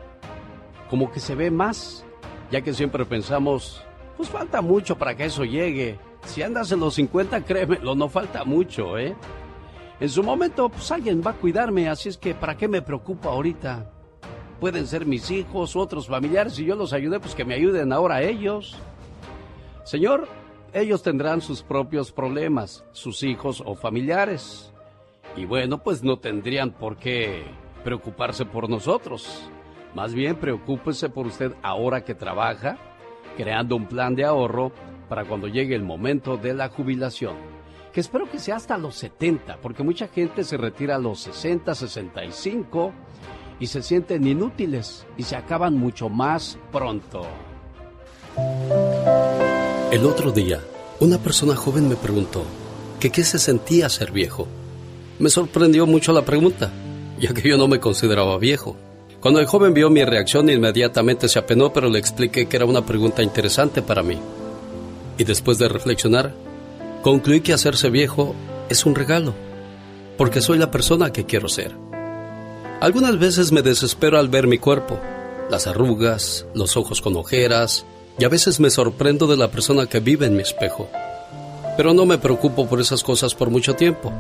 Speaker 2: como que se ve más, ya que siempre pensamos, pues falta mucho para que eso llegue. Si andas en los 50, créemelo, no falta mucho, ¿eh? En su momento, pues alguien va a cuidarme, así es que ¿para qué me preocupo ahorita? Pueden ser mis hijos u otros familiares, si yo los ayudé, pues que me ayuden ahora ellos. Señor, ellos tendrán sus propios problemas, sus hijos o familiares. Y bueno, pues no tendrían por qué preocuparse por nosotros. Más bien preocúpese por usted ahora que trabaja, creando un plan de ahorro para cuando llegue el momento de la jubilación. Que espero que sea hasta los 70, porque mucha gente se retira a los 60, 65 y se sienten inútiles y se acaban mucho más pronto. El otro día, una persona joven me preguntó que qué se sentía ser viejo. Me sorprendió mucho la pregunta, ya que yo no me consideraba viejo. Cuando el joven vio mi reacción, inmediatamente se apenó, pero le expliqué que era una pregunta interesante para mí. Y después de reflexionar, concluí que hacerse viejo es un regalo, porque soy la persona que quiero ser. Algunas veces me desespero al ver mi cuerpo, las arrugas, los ojos con ojeras, y a veces me sorprendo de la persona que vive en mi espejo. Pero no me preocupo por esas cosas por mucho tiempo,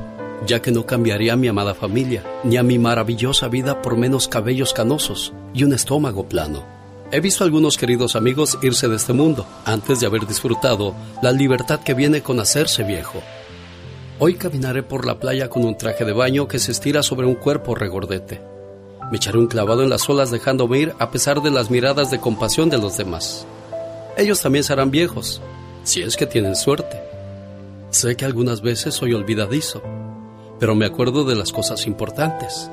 Speaker 2: ya que no cambiaría a mi amada familia, ni a mi maravillosa vida por menos cabellos canosos y un estómago plano. He visto a algunos queridos amigos irse de este mundo antes de haber disfrutado la libertad que viene con hacerse viejo. Hoy caminaré por la playa con un traje de baño que se estira sobre un cuerpo regordete. Me echaré un clavado en las olas dejándome ir a pesar de las miradas de compasión de los demás. Ellos también serán viejos, si es que tienen suerte. Sé que algunas veces soy olvidadizo, pero me acuerdo de las cosas importantes.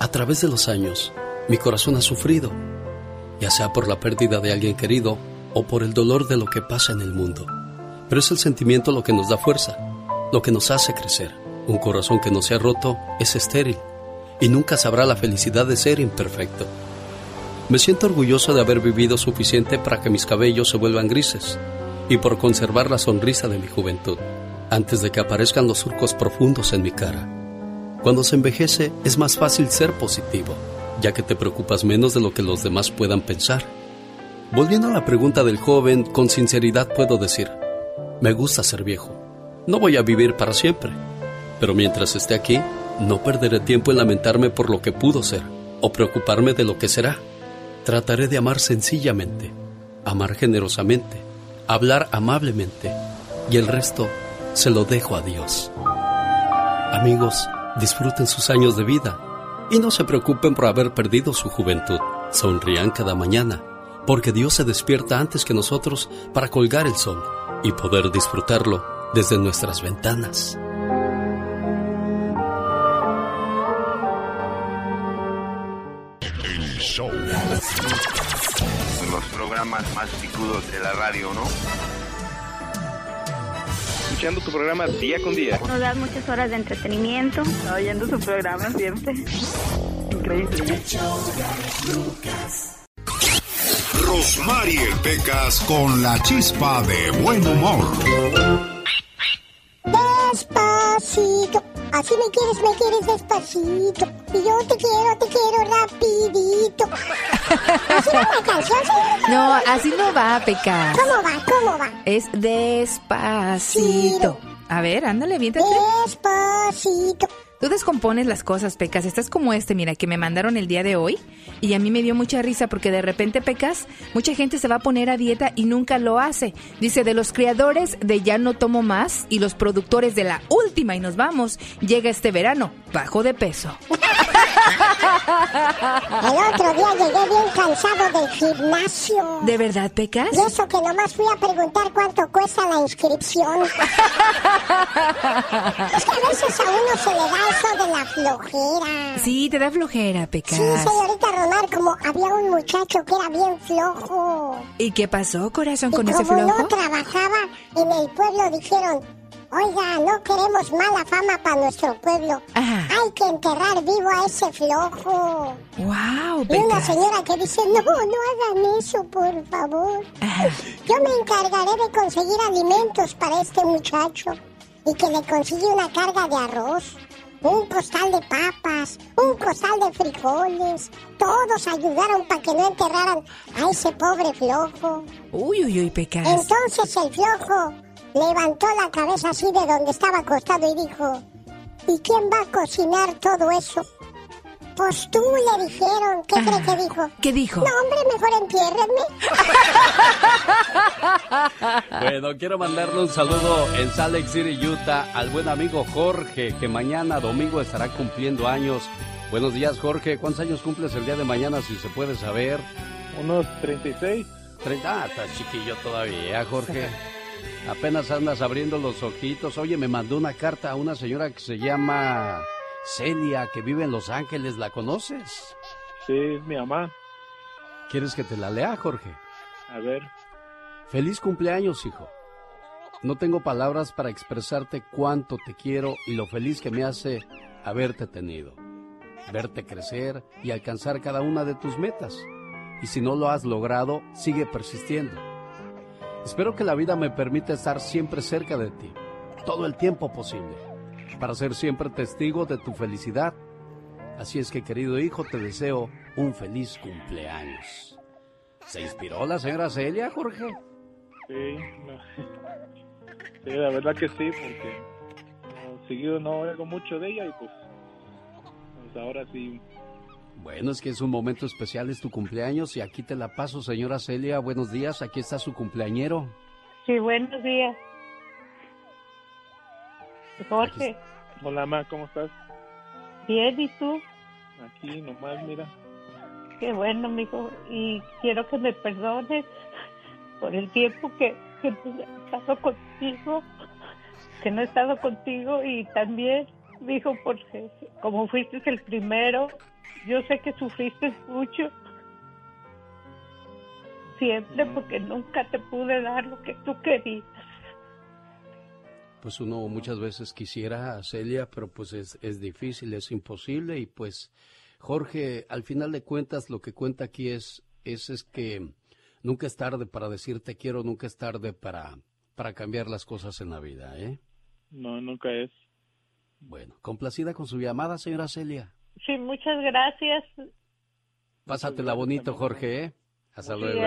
Speaker 2: A través de los años, mi corazón ha sufrido, ya sea por la pérdida de alguien querido o por el dolor de lo que pasa en el mundo. Pero es el sentimiento lo que nos da fuerza, lo que nos hace crecer. Un corazón que no se ha roto es estéril y nunca sabrá la felicidad de ser imperfecto. Me siento orgulloso de haber vivido suficiente para que mis cabellos se vuelvan grises y por conservar la sonrisa de mi juventud antes de que aparezcan los surcos profundos en mi cara. Cuando se envejece es más fácil ser positivo, ya que te preocupas menos de lo que los demás puedan pensar. Volviendo a la pregunta del joven, con sinceridad puedo decir, me gusta ser viejo. No voy a vivir para siempre, pero mientras esté aquí, no perderé tiempo en lamentarme por lo que pudo ser o preocuparme de lo que será. Trataré de amar sencillamente, amar generosamente, hablar amablemente y el resto se lo dejo a Dios. Amigos, disfruten sus años de vida y no se preocupen por haber perdido su juventud. Sonrían cada mañana, porque Dios se despierta antes que nosotros para colgar el sol y poder disfrutarlo desde nuestras ventanas.
Speaker 1: El show.
Speaker 6: Los programas más picudos de la radio, ¿no?
Speaker 17: Escuchando tu programa día con día.
Speaker 5: Nos das muchas horas de entretenimiento. Oyendo su programa siempre. Increíble.
Speaker 1: Rosmarie Pecas con la chispa de buen humor.
Speaker 10: Despacito. Así me quieres, me quieres despacito. Y yo te quiero, te quiero rapidito. ¿Así no va canción, señorita?
Speaker 11: No, así no va, Peca.
Speaker 10: ¿Cómo va? ¿Cómo va?
Speaker 11: Es despacito. A ver, ándale, bien.
Speaker 10: Despacito.
Speaker 11: Tú descompones las cosas, Pecas. Estás como este, mira, que me mandaron el día de hoy. Y a mí me dio mucha risa porque de repente, Pecas, mucha gente se va a poner a dieta y nunca lo hace. Dice, de los creadores de Ya no tomo más y los productores de la última y nos vamos, llega este verano, bajo de peso.
Speaker 10: El otro día llegué bien cansado del gimnasio.
Speaker 11: ¿De verdad, Pecas?
Speaker 10: Y eso que nomás fui a preguntar cuánto cuesta la inscripción. es que a veces a uno se le da eso de la flojera.
Speaker 11: Sí, te da flojera, Pecas.
Speaker 10: Sí, señorita Romar, como había un muchacho que era bien flojo.
Speaker 11: ¿Y qué pasó, corazón, con ese flojo?
Speaker 10: no trabajaba en el pueblo, dijeron, oiga, no queremos mala fama para nuestro pueblo. Hay que enterrar vivo a ese flojo.
Speaker 11: ¡Wow,
Speaker 10: Y una señora que dice, no, no hagan eso, por favor. Yo me encargaré de conseguir alimentos para este muchacho y que le consigue una carga de arroz, un costal de papas, un costal de frijoles. Todos ayudaron para que no enterraran a ese pobre flojo.
Speaker 11: Uy, uy, uy, Pecas.
Speaker 10: Entonces el flojo levantó la cabeza así de donde estaba acostado y dijo, ¿y quién va a cocinar todo eso? Pues tú le dijeron. ¿Qué cree que dijo?
Speaker 11: ¿Qué dijo?
Speaker 10: No, hombre, mejor entiérrenme.
Speaker 2: Bueno, quiero mandarle un saludo en Salt Lake City, Utah, al buen amigo Jorge, que mañana domingo estará cumpliendo años. Buenos días, Jorge. ¿Cuántos años cumples el día de mañana, si se puede saber?
Speaker 17: Unos 36.
Speaker 2: 30. Ah, estás chiquillo todavía, Jorge. Apenas andas abriendo los ojitos. Oye, me mandó una carta a una señora que se llama Celia, que vive en Los Ángeles. ¿La conoces?
Speaker 17: Sí, es mi mamá.
Speaker 2: ¿Quieres que te la lea, Jorge?
Speaker 17: A ver.
Speaker 2: Feliz cumpleaños, hijo. No tengo palabras para expresarte cuánto te quiero y lo feliz que me hace haberte tenido. Verte crecer y alcanzar cada una de tus metas. Y si no lo has logrado, sigue persistiendo. Espero que la vida me permita estar siempre cerca de ti, todo el tiempo posible, para ser siempre testigo de tu felicidad. Así es que, querido hijo, te deseo un feliz cumpleaños. ¿Se inspiró la señora Celia, Jorge?
Speaker 17: Sí, no. sí, la verdad que sí, porque seguido no oigo mucho de ella y pues, pues ahora sí.
Speaker 2: Bueno, es que es un momento especial, es tu cumpleaños y aquí te la paso, señora Celia. Buenos días, aquí está su cumpleañero.
Speaker 21: Sí, buenos días. Jorge,
Speaker 17: Hola, ma, ¿cómo estás?
Speaker 21: bien, ¿y tú?
Speaker 17: Aquí nomás, mira.
Speaker 21: Qué bueno, mijo. Y quiero que me perdones por el tiempo que, he estado contigo, que no he estado contigo y también, mijo, porque como fuiste el primero, yo sé que sufriste mucho. Siempre porque nunca te pude dar lo que tú querías.
Speaker 2: Pues uno muchas veces quisiera a Celia, pero pues es, es difícil, es imposible y pues Jorge, al final de cuentas lo que cuenta aquí es, es, es que nunca es tarde para decir te quiero, nunca es tarde para, para cambiar las cosas en la vida, ¿eh?
Speaker 17: No, nunca es.
Speaker 2: Bueno, complacida con su llamada, señora Celia.
Speaker 21: Sí, muchas gracias.
Speaker 2: Pásatela bonito, Jorge, ¿eh? Hasta
Speaker 21: Sí,
Speaker 2: luego.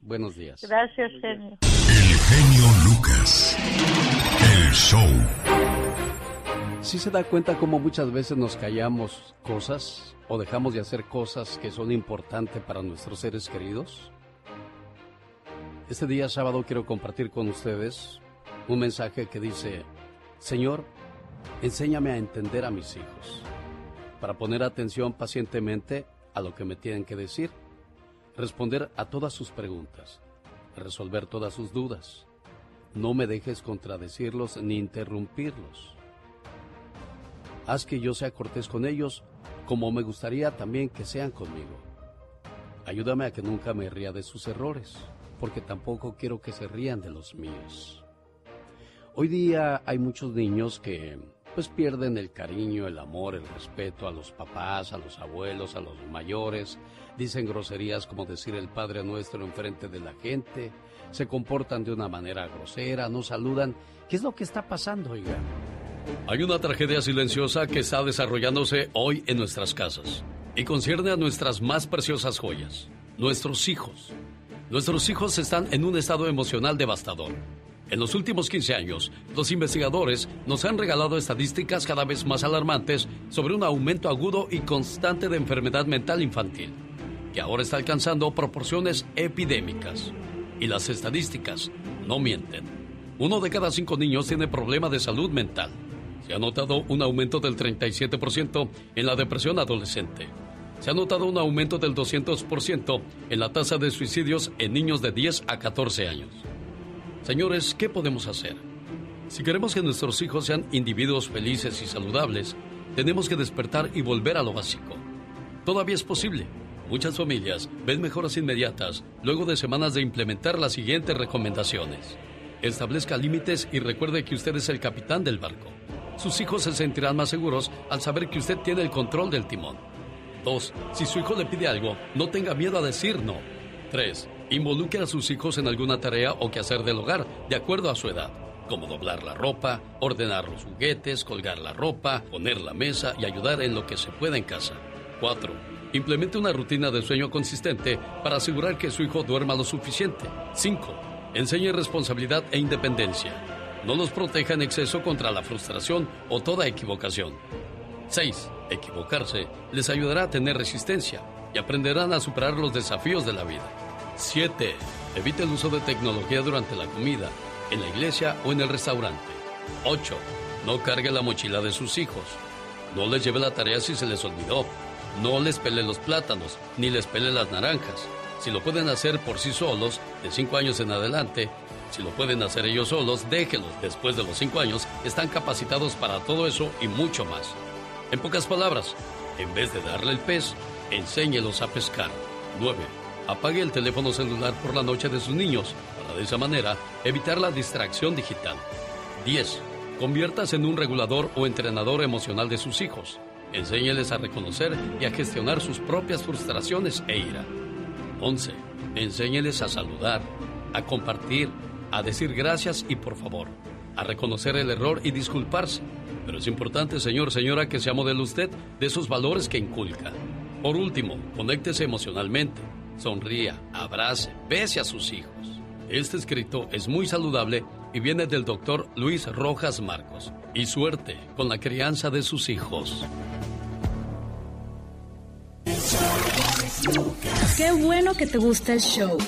Speaker 2: Buenos días.
Speaker 21: Gracias, genio.
Speaker 1: El genio Lucas. El show.
Speaker 2: ¿Sí se da cuenta cómo muchas veces nos callamos cosas o dejamos de hacer cosas que son importantes para nuestros seres queridos? Este día sábado quiero compartir con ustedes un mensaje que dice, Señor, enséñame a entender a mis hijos, para poner atención pacientemente a lo que me tienen que decir, responder a todas sus preguntas, resolver todas sus dudas. No me dejes contradecirlos ni interrumpirlos. Haz que yo sea cortés con ellos como me gustaría también que sean conmigo. Ayúdame a que nunca me ría de sus errores, porque tampoco quiero que se rían de los míos. Hoy día hay muchos niños que pues pierden el cariño, el amor, el respeto a los papás, a los abuelos, a los mayores, dicen groserías como decir el Padre Nuestro enfrente de la gente, se comportan de una manera grosera, no saludan. ¿Qué es lo que está pasando, oiga? Hay una tragedia silenciosa que está desarrollándose hoy en nuestras casas y concierne a nuestras más preciosas joyas, nuestros hijos. Nuestros hijos están en un estado emocional devastador. En los últimos 15 años, los investigadores nos han regalado estadísticas cada vez más alarmantes sobre un aumento agudo y constante de enfermedad mental infantil, que ahora está alcanzando proporciones epidémicas. Y las estadísticas no mienten. Uno de cada cinco niños tiene problemas de salud mental. Se ha notado un aumento del 37% en la depresión adolescente. Se ha notado un aumento del 200% en la tasa de suicidios en niños de 10 a 14 años. Señores, ¿qué podemos hacer? Si queremos que nuestros hijos sean individuos felices y saludables, tenemos que despertar y volver a lo básico. Todavía es posible. Muchas familias ven mejoras inmediatas luego de semanas de implementar las siguientes recomendaciones. Establezca límites y recuerde que usted es el capitán del barco. Sus hijos se sentirán más seguros al saber que usted tiene el control del timón. 2. Si su hijo le pide algo, no tenga miedo a decir no. 3. Involucre a sus hijos en alguna tarea o quehacer del hogar, de acuerdo a su edad, como doblar la ropa, ordenar los juguetes, colgar la ropa, poner la mesa y ayudar en lo que se pueda en casa. 4. Implemente una rutina de sueño consistente para asegurar que su hijo duerma lo suficiente. 5. Enseñe responsabilidad e independencia. No los proteja en exceso contra la frustración o toda equivocación. 6. Equivocarse les ayudará a tener resistencia y aprenderán a superar los desafíos de la vida. 7. Evite el uso de tecnología durante la comida, en la iglesia o en el restaurante. 8. No cargue la mochila de sus hijos. No les lleve la tarea si se les olvidó. No les pele los plátanos, ni les pele las naranjas. Si lo pueden hacer por sí solos, de 5 años en adelante, si lo pueden hacer ellos solos, déjenlos. Después de los 5 años, están capacitados para todo eso y mucho más. En pocas palabras, en vez de darle el pez, enséñelos a pescar. 9 apague el teléfono celular por la noche de sus niños para de esa manera evitar la distracción digital. 10. Conviértase en un regulador o entrenador emocional de sus hijos. Enséñeles a reconocer y a gestionar sus propias frustraciones e ira. 11. Enséñeles a saludar, a compartir, a decir gracias y por favor, a reconocer el error y disculparse. Pero es importante, señor, señora, que sea modelo usted de esos valores que inculca. Por último, conéctese emocionalmente sonría, abrace, bese a sus hijos. Este escrito es muy saludable y viene del doctor Luis Rojas Marcos. Y suerte con la crianza de sus hijos.
Speaker 22: Qué bueno que te gusta el show.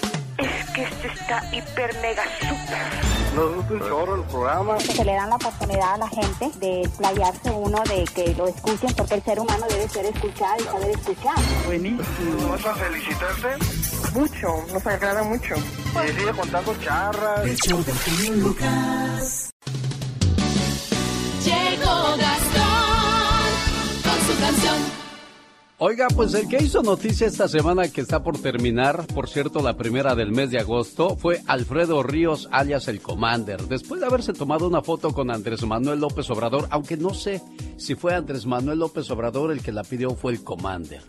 Speaker 19: Que este está hiper mega super
Speaker 6: nos gusta un chorro el programa.
Speaker 5: Se le dan la oportunidad a la gente de explayarse uno, de que lo escuchen, porque el ser humano debe ser escuchado y saber escuchar.
Speaker 6: Buenísimo. ¿Vas a felicitarte?
Speaker 5: Mucho, nos agrada mucho.
Speaker 6: Y sigue contando charras.
Speaker 23: El show del Lucas. Llegó
Speaker 2: Oiga, pues el que hizo noticia esta semana que está por terminar, por cierto, la primera del mes de agosto, fue Alfredo Ríos, alias el Commander, después de haberse tomado una foto con Andrés Manuel López Obrador, aunque no sé si fue Andrés Manuel López Obrador el que la pidió fue el Commander.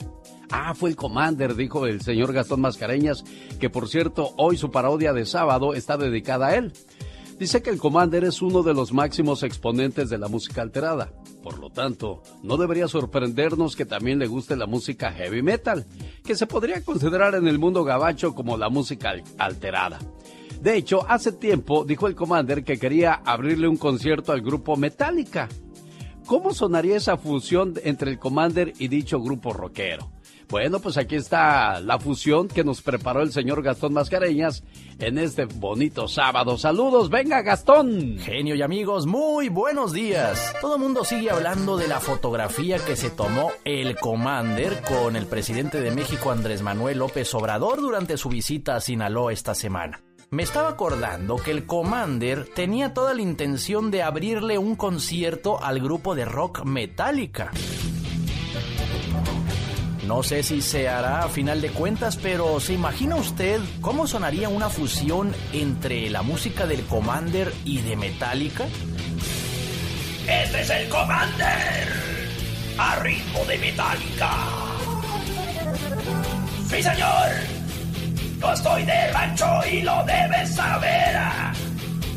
Speaker 2: Ah, fue el Commander, dijo el señor Gastón Mascareñas, que por cierto, hoy su parodia de sábado está dedicada a él. Dice que el Commander es uno de los máximos exponentes de la música alterada. Por lo tanto, no debería sorprendernos que también le guste la música heavy metal, que se podría considerar en el mundo gabacho como la música alterada. De hecho, hace tiempo dijo el Commander que quería abrirle un concierto al grupo Metallica. ¿Cómo sonaría esa fusión entre el Commander y dicho grupo rockero? Bueno, pues aquí está la fusión que nos preparó el señor Gastón Mascareñas en este bonito sábado. Saludos, venga Gastón.
Speaker 24: Genio y amigos, muy buenos días. Todo el mundo sigue hablando de la fotografía que se tomó el Commander con el presidente de México Andrés Manuel López Obrador durante su visita a Sinaloa esta semana. Me estaba acordando que el Commander tenía toda la intención de abrirle un concierto al grupo de rock Metallica. No sé si se hará a final de cuentas, pero ¿se imagina usted cómo sonaría una fusión entre la música del Commander y de Metallica?
Speaker 25: ¡Este es el Commander! ¡A ritmo de Metallica! ¡Sí, señor! Yo estoy de rancho y lo debes saber.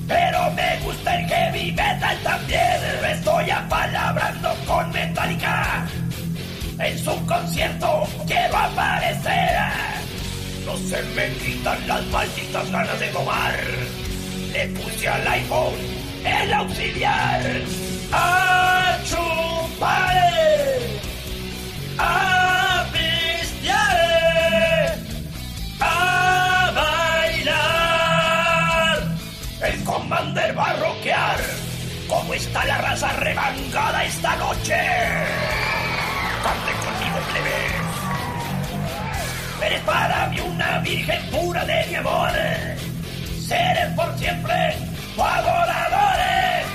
Speaker 25: Pero me gusta el heavy metal también. Estoy apalabrando con Metallica en su concierto quiero aparecer. No se me quitan las malditas ganas de tomar. Le puse al iPhone el auxiliar. ¡A chupar! ¡A pistear! ¡A bailar! El Commander va a rockear. ¿Cómo está la raza remangada esta noche? Cante conmigo, plebe. Eres para mí una virgen pura de mi amor. Seré por siempre tu adoradores.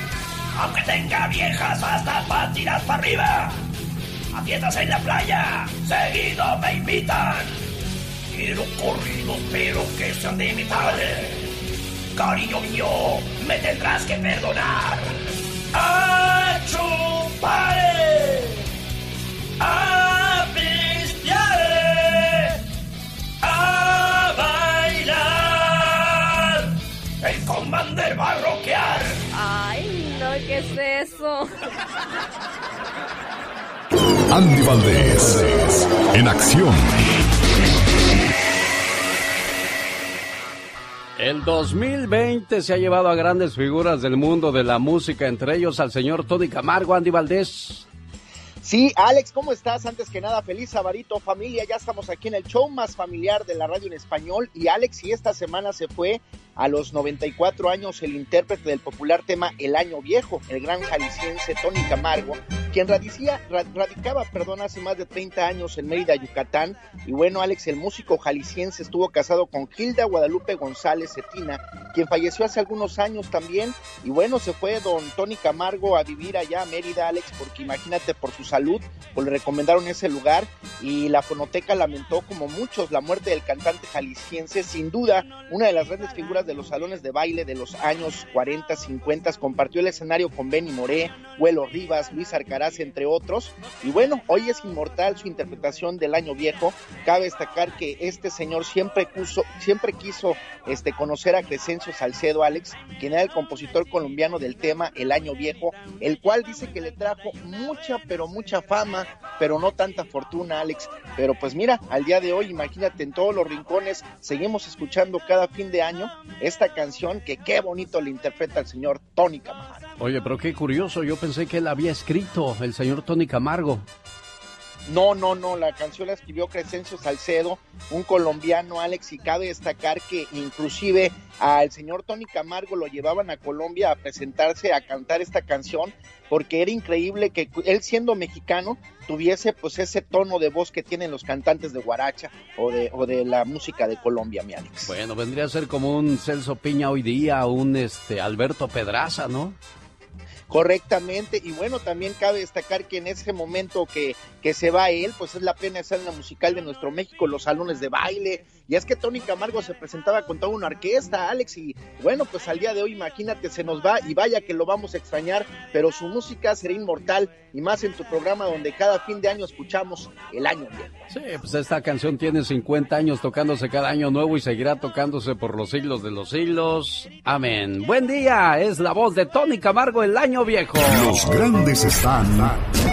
Speaker 25: Aunque tenga viejas hasta patinas para arriba. A fiestas en la playa, seguido me invitan. Quiero corridos, pero que sean de padre. Cariño mío, me tendrás que perdonar. ¡A! ¡A pistear! ¡A bailar! El Commander va a.
Speaker 26: Ay, no, ¿qué es eso?
Speaker 1: Andy Valdés, en acción.
Speaker 2: El 2020 se ha llevado a grandes figuras del mundo de la música, entre ellos al señor Tony Camargo, Andy Valdés.
Speaker 27: Sí, Alex, ¿cómo estás? Antes que nada, feliz sabarito, familia. Ya estamos aquí en el show más familiar de la radio en español. Y Alex, y esta semana se fue a los 94 años el intérprete del popular tema El Año Viejo, el gran jalisciense Tony Camargo, quien radicía, radicaba perdón, hace más de 30 años en Mérida, Yucatán. Y bueno, Alex, el músico jalisciense estuvo casado con Hilda Guadalupe González Cetina, quien falleció hace algunos años también. Y bueno, se fue don Tony Camargo a vivir allá a Mérida, Alex, porque imagínate por sus salud, pues le recomendaron ese lugar y la fonoteca lamentó como muchos la muerte del cantante jalisciense, sin duda una de las grandes figuras de los salones de baile de los años 40, 50, compartió el escenario con Benny Moré, Huelo Rivas, Luis Arcaraz, entre otros. Y bueno, hoy es inmortal su interpretación del año viejo. Cabe destacar que este señor siempre quiso, siempre quiso este, conocer a Crescencio Salcedo, Alex, quien era el compositor colombiano del tema El año viejo, el cual dice que le trajo mucha, pero mucha fama, pero no tanta fortuna, Alex. Pero pues mira, al día de hoy, imagínate, en todos los rincones seguimos escuchando cada fin de año esta canción que qué bonito le interpreta el señor Tony Camargo.
Speaker 2: Oye, pero qué curioso, yo pensé que él había escrito, el señor Tony Camargo.
Speaker 27: No, no, no, la canción la escribió Crescencio Salcedo, un colombiano, Alex, y cabe destacar que inclusive al señor Tony Camargo lo llevaban a Colombia a presentarse, a cantar esta canción, porque era increíble que él siendo mexicano tuviese pues ese tono de voz que tienen los cantantes de Guaracha o de, o de la música de Colombia, mi Alex.
Speaker 2: Bueno, vendría a ser como un Celso Piña hoy día, un este Alberto Pedraza, ¿no?
Speaker 27: correctamente y bueno también cabe destacar que en ese momento que, que se va él pues es la plena escena musical de nuestro México los salones de baile. Y es que Tony Camargo se presentaba con toda una orquesta Alex y bueno pues al día de hoy imagínate se nos va y vaya que lo vamos a extrañar pero su música será inmortal y más en tu programa donde cada fin de año escuchamos el año viejo.
Speaker 2: Sí pues esta canción tiene 50 años tocándose cada año nuevo y seguirá tocándose por los siglos de los siglos. Amén. Buen día es la voz de Tony Camargo el año viejo.
Speaker 1: Los grandes están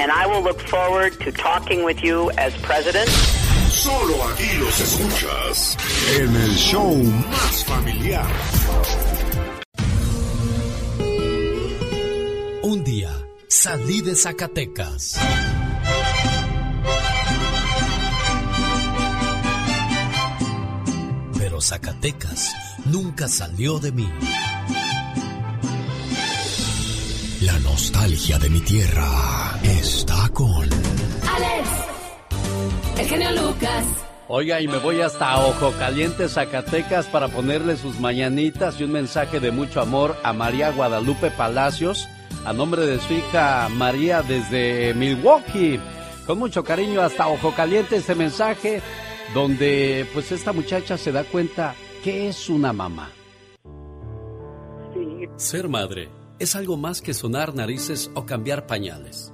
Speaker 28: and I will look forward to talking with you as president.
Speaker 1: Solo aquí los escuchas en el show más familiar.
Speaker 29: Un día salí de Zacatecas. Pero Zacatecas nunca salió de mí. La nostalgia de mi tierra está con...
Speaker 23: Alex, el genio Lucas.
Speaker 2: Oiga, y me voy hasta Ojo Caliente, Zacatecas, para ponerle sus mañanitas y un mensaje de mucho amor a María Guadalupe Palacios, a nombre de su hija María desde Milwaukee. Con mucho cariño hasta Ojo Caliente este mensaje, donde pues esta muchacha se da cuenta que es una mamá. Ser madre es algo más que sonar narices o cambiar pañales.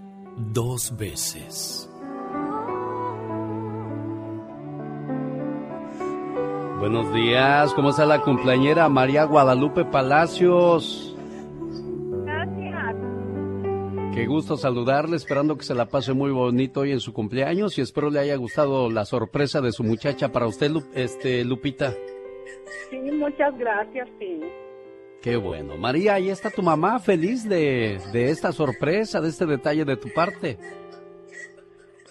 Speaker 2: dos veces. Buenos días, ¿cómo está la cumpleañera María Guadalupe Palacios?
Speaker 21: Gracias.
Speaker 2: Qué gusto saludarle, esperando que se la pase muy bonito hoy en su cumpleaños y espero le haya gustado la sorpresa de su muchacha para usted, este Lupita.
Speaker 21: Sí, muchas gracias, sí.
Speaker 2: Qué bueno. María, ahí está tu mamá feliz de, de esta sorpresa, de este detalle de tu parte.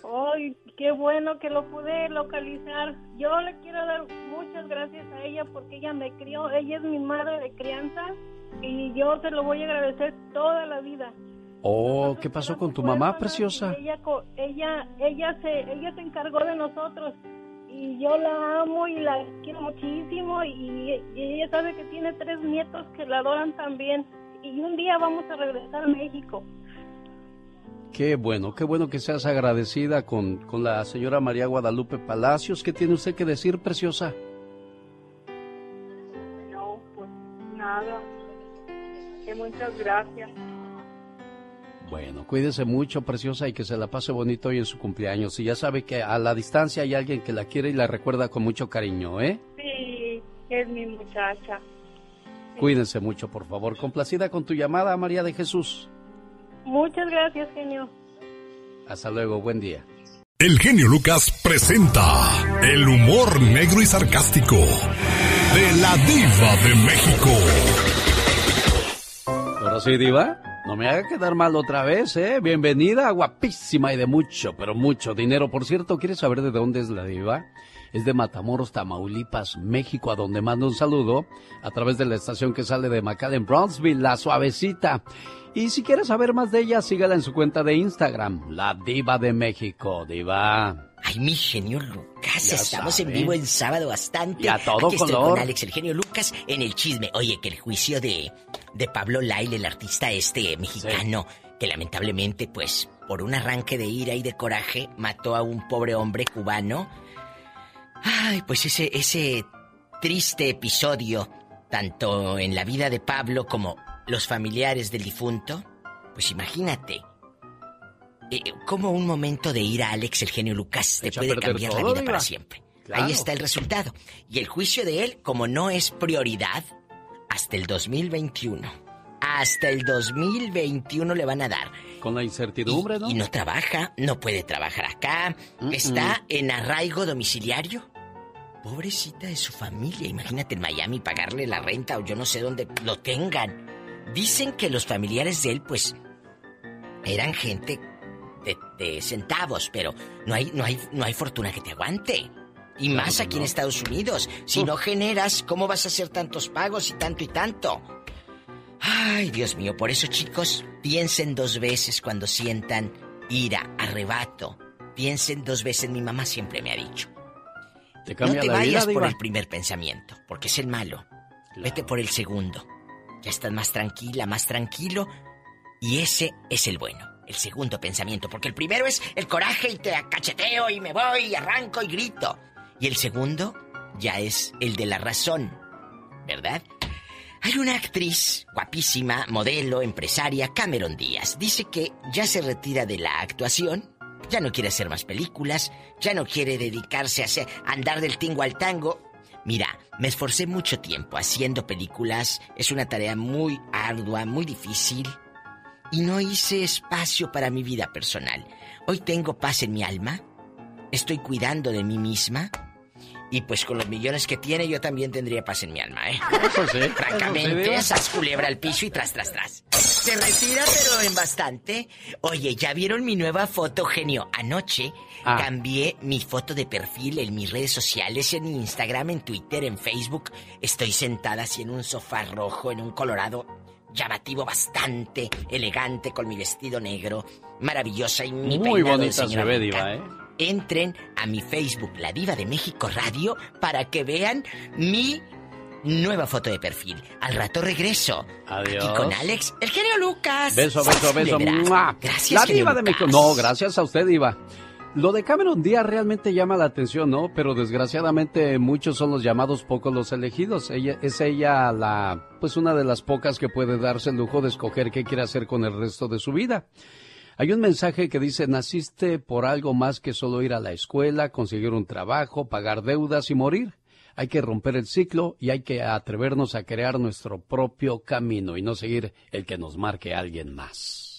Speaker 21: Ay, qué bueno que lo pude localizar. Yo le quiero dar muchas gracias a ella porque ella me crió. Ella es mi madre de crianza y yo se lo voy a agradecer toda la vida.
Speaker 2: Oh, ¿qué pasó con tu mamá, preciosa?
Speaker 21: Ella, ella, ella se, ella se encargó de nosotros y yo la amo y la quiero muchísimo y, ella sabe que tiene tres nietos que la adoran también y un día vamos a regresar a México.
Speaker 2: Qué bueno, qué bueno que seas agradecida con, con la señora María Guadalupe Palacios. ¿Qué tiene usted que decir, preciosa?
Speaker 21: No, pues nada. Que muchas gracias.
Speaker 2: Bueno, cuídese mucho, preciosa, y que se la pase bonito hoy en su cumpleaños. Y ya sabe que a la distancia hay alguien que la quiere y la recuerda con mucho cariño, ¿eh?
Speaker 21: Sí, es mi muchacha.
Speaker 2: Cuídense mucho, por favor. Complacida con tu llamada, María de Jesús.
Speaker 21: Muchas gracias, genio.
Speaker 2: Hasta luego, buen día.
Speaker 1: El genio Lucas presenta el humor negro y sarcástico de la diva de México.
Speaker 2: Ahora sí, diva. No me haga quedar mal otra vez, ¿eh? Bienvenida, guapísima y de mucho, pero mucho dinero. Por cierto, ¿quieres saber de dónde es la diva? Es de Matamoros, Tamaulipas, México, a donde mando un saludo a través de la estación que sale de McAllen, Brownsville, La Suavecita. Y si quieres saber más de ella, sígala en su cuenta de Instagram, La Diva de México, Diva.
Speaker 30: Ay, mi genio Lucas, estamos en vivo en sábado bastante.
Speaker 2: Y a todo
Speaker 30: Aquí estoy
Speaker 2: color.
Speaker 30: con Alex, el genio Lucas, en el chisme. Oye, que el juicio de, de Pablo Lail, el artista este mexicano, que lamentablemente, pues, por un arranque de ira y de coraje, mató a un pobre hombre cubano. Ay, pues ese, ese triste episodio, tanto en la vida de Pablo como los familiares del difunto, pues imagínate. Eh, cómo un momento de ira, Alex, el genio Lucas, te
Speaker 2: a
Speaker 30: puede cambiar la vida para siempre.
Speaker 2: Claro.
Speaker 30: Ahí está el resultado. Y el juicio de él, como no es prioridad, hasta el 2021. Hasta el 2021 le van a dar.
Speaker 2: Con la incertidumbre, ¿no?
Speaker 30: Y no trabaja, no puede trabajar acá. Está en arraigo domiciliario. Pobrecita de su familia. Imagínate en Miami pagarle la renta o yo no sé dónde lo tengan. Dicen que los familiares de él, pues, eran gente de, de centavos, pero no hay, no hay, no hay fortuna que te aguante. Y
Speaker 2: Claro
Speaker 30: más aquí en. Estados Unidos. Si no generas, ¿cómo vas a hacer tantos pagos y tanto y tanto? Ay, Dios mío, por eso chicos, piensen dos veces cuando sientan ira, arrebato. Piensen dos veces, mi mamá siempre me ha dicho.
Speaker 2: Te
Speaker 30: No te vayas
Speaker 2: vida,
Speaker 30: por el primer pensamiento, porque es el malo. Vete por el segundo. Ya estás más tranquila, más tranquilo. Y ese es el bueno. El segundo pensamiento, porque el primero es el coraje y te cacheteo y me voy y arranco y grito. Y el segundo ya es el de la razón, ¿verdad? Hay una actriz guapísima, modelo, empresaria, Cameron Díaz. Dice que ya se retira de la actuación, ya no quiere hacer más películas, ya no quiere dedicarse a, andar del tingo al tango. Mira, me esforcé mucho tiempo haciendo películas, es una tarea muy ardua, muy difícil, y no hice espacio para mi vida personal. Hoy tengo paz en mi alma, estoy cuidando de mí misma, y pues con los millones que tiene, yo también tendría paz en mi alma, ¿eh?
Speaker 2: Eso sí.
Speaker 30: Francamente, esas culebra al piso y tras, tras, tras. Se retira, pero en bastante. Oye, ¿ya vieron mi nueva foto, genio? Anoche
Speaker 2: Ah.
Speaker 30: cambié mi foto de perfil en mis redes sociales, en Instagram, en Twitter, en Facebook. Estoy sentada así en un sofá rojo, en un colorado llamativo, bastante elegante, con mi vestido negro, maravillosa y mi
Speaker 2: Muy
Speaker 30: peinado de
Speaker 2: bonita se
Speaker 30: señora
Speaker 2: ve,
Speaker 30: Blanca.
Speaker 2: Diva, ¿eh?
Speaker 30: Entren a mi Facebook, La Diva de México Radio, para que vean mi nueva foto de perfil. Al rato regreso.
Speaker 2: Adiós.
Speaker 30: Y con Alex, el genio Lucas.
Speaker 2: Beso, beso, beso.
Speaker 30: Gracias,
Speaker 2: La diva de. México. No, gracias a usted, diva. Lo de Cameron Díaz realmente llama la atención, ¿no? Pero desgraciadamente muchos son los llamados, pocos los elegidos. Ella, es ella la, pues una de las pocas que puede darse el lujo de escoger qué quiere hacer con el resto de su vida. Hay un mensaje que dice, naciste por algo más que solo ir a la escuela, conseguir un trabajo, pagar deudas y morir. Hay que romper el ciclo y hay que atrevernos a crear nuestro propio camino y no seguir el que nos marque alguien más.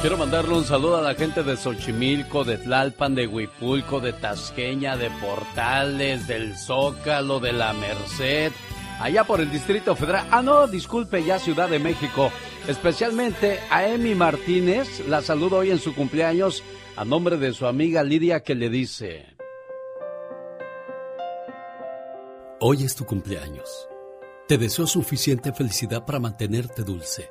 Speaker 2: Quiero mandarle un saludo a la gente de Xochimilco, de Tlalpan, de Huipulco, de Tasqueña, de Portales, del Zócalo, de la Merced, allá por el Distrito Federal. Ah, no, disculpe, ya Ciudad de México. Especialmente a Emi Martínez, la saludo hoy en su cumpleaños a nombre de su amiga Lidia que le dice...
Speaker 31: Hoy es tu cumpleaños. Te deseo suficiente felicidad para mantenerte dulce,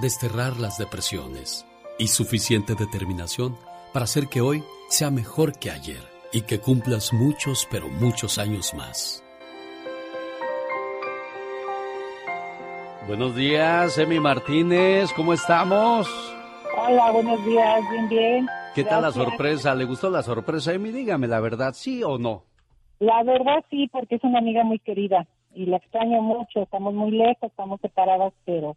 Speaker 31: desterrar las depresiones y suficiente determinación para hacer que hoy sea mejor que ayer y que cumplas muchos, pero muchos años más.
Speaker 2: Buenos días, Emi Martínez, ¿cómo estamos?
Speaker 21: Hola, buenos días, bien, bien.
Speaker 2: ¿Qué tal la sorpresa? ¿Le gustó la sorpresa, Emi? Dígame la verdad, ¿sí o no?
Speaker 21: La verdad sí, porque es una amiga muy querida y la extraño mucho. Estamos muy lejos, estamos separadas, pero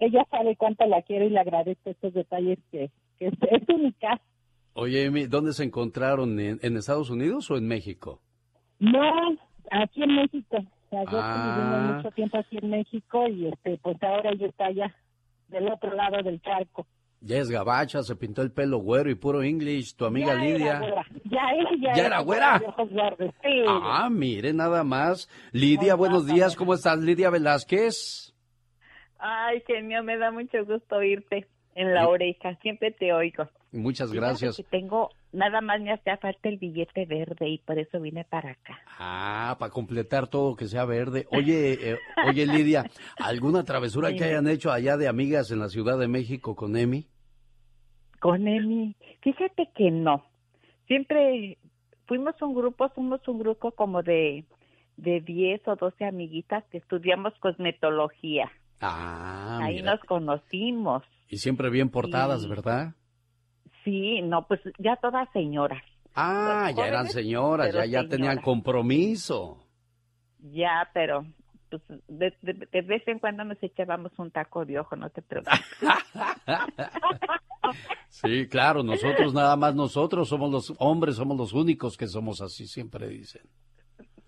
Speaker 21: ella sabe cuánto la quiero y le agradezco estos detalles que, que es, es única.
Speaker 2: Oye, Emi, ¿dónde se encontraron? ¿En, en Estados Unidos o en México?
Speaker 21: No, aquí en México. Las dos
Speaker 2: Ah.
Speaker 21: vivimos mucho tiempo aquí en México y este, pues ahora ella está allá, del otro lado del charco.
Speaker 2: Ya es gabacha, se pintó el pelo güero y puro English, tu amiga
Speaker 21: Ya
Speaker 2: Lidia.
Speaker 21: Era güera. Ya ella
Speaker 2: ¿Ya era güera?
Speaker 21: sí.
Speaker 2: Ah, mire, nada más. Lidia, buenos días, ¿cómo estás, Lidia Velázquez?
Speaker 32: Ay, genio, me da mucho gusto oírte en la oreja. Siempre te oigo.
Speaker 2: Muchas gracias.
Speaker 32: que tengo, nada más me hacía falta el billete verde y por eso vine para acá.
Speaker 2: Ah, para completar todo que sea verde. Oye, eh, oye Lidia, ¿alguna travesura que hayan hecho allá de amigas en la Ciudad de México con Emi?
Speaker 32: Con Emi, fíjate que no. Siempre fuimos un grupo, somos un grupo como de, de 10 o 12 amiguitas que estudiamos cosmetología.
Speaker 2: Ah,
Speaker 32: Ahí
Speaker 2: mira.
Speaker 32: nos conocimos.
Speaker 2: Y siempre bien portadas, ¿verdad?
Speaker 32: Sí, no, pues ya todas señoras.
Speaker 2: Ah,
Speaker 32: Los
Speaker 2: ya eran señoras, ya, ya tenían compromiso.
Speaker 32: Ya, pero pues de, de- de vez en cuando nos echábamos un taco de ojo, no te preocupes.
Speaker 2: Sí, claro, nosotros nada más, nosotros somos los hombres, somos los únicos que somos así, siempre dicen.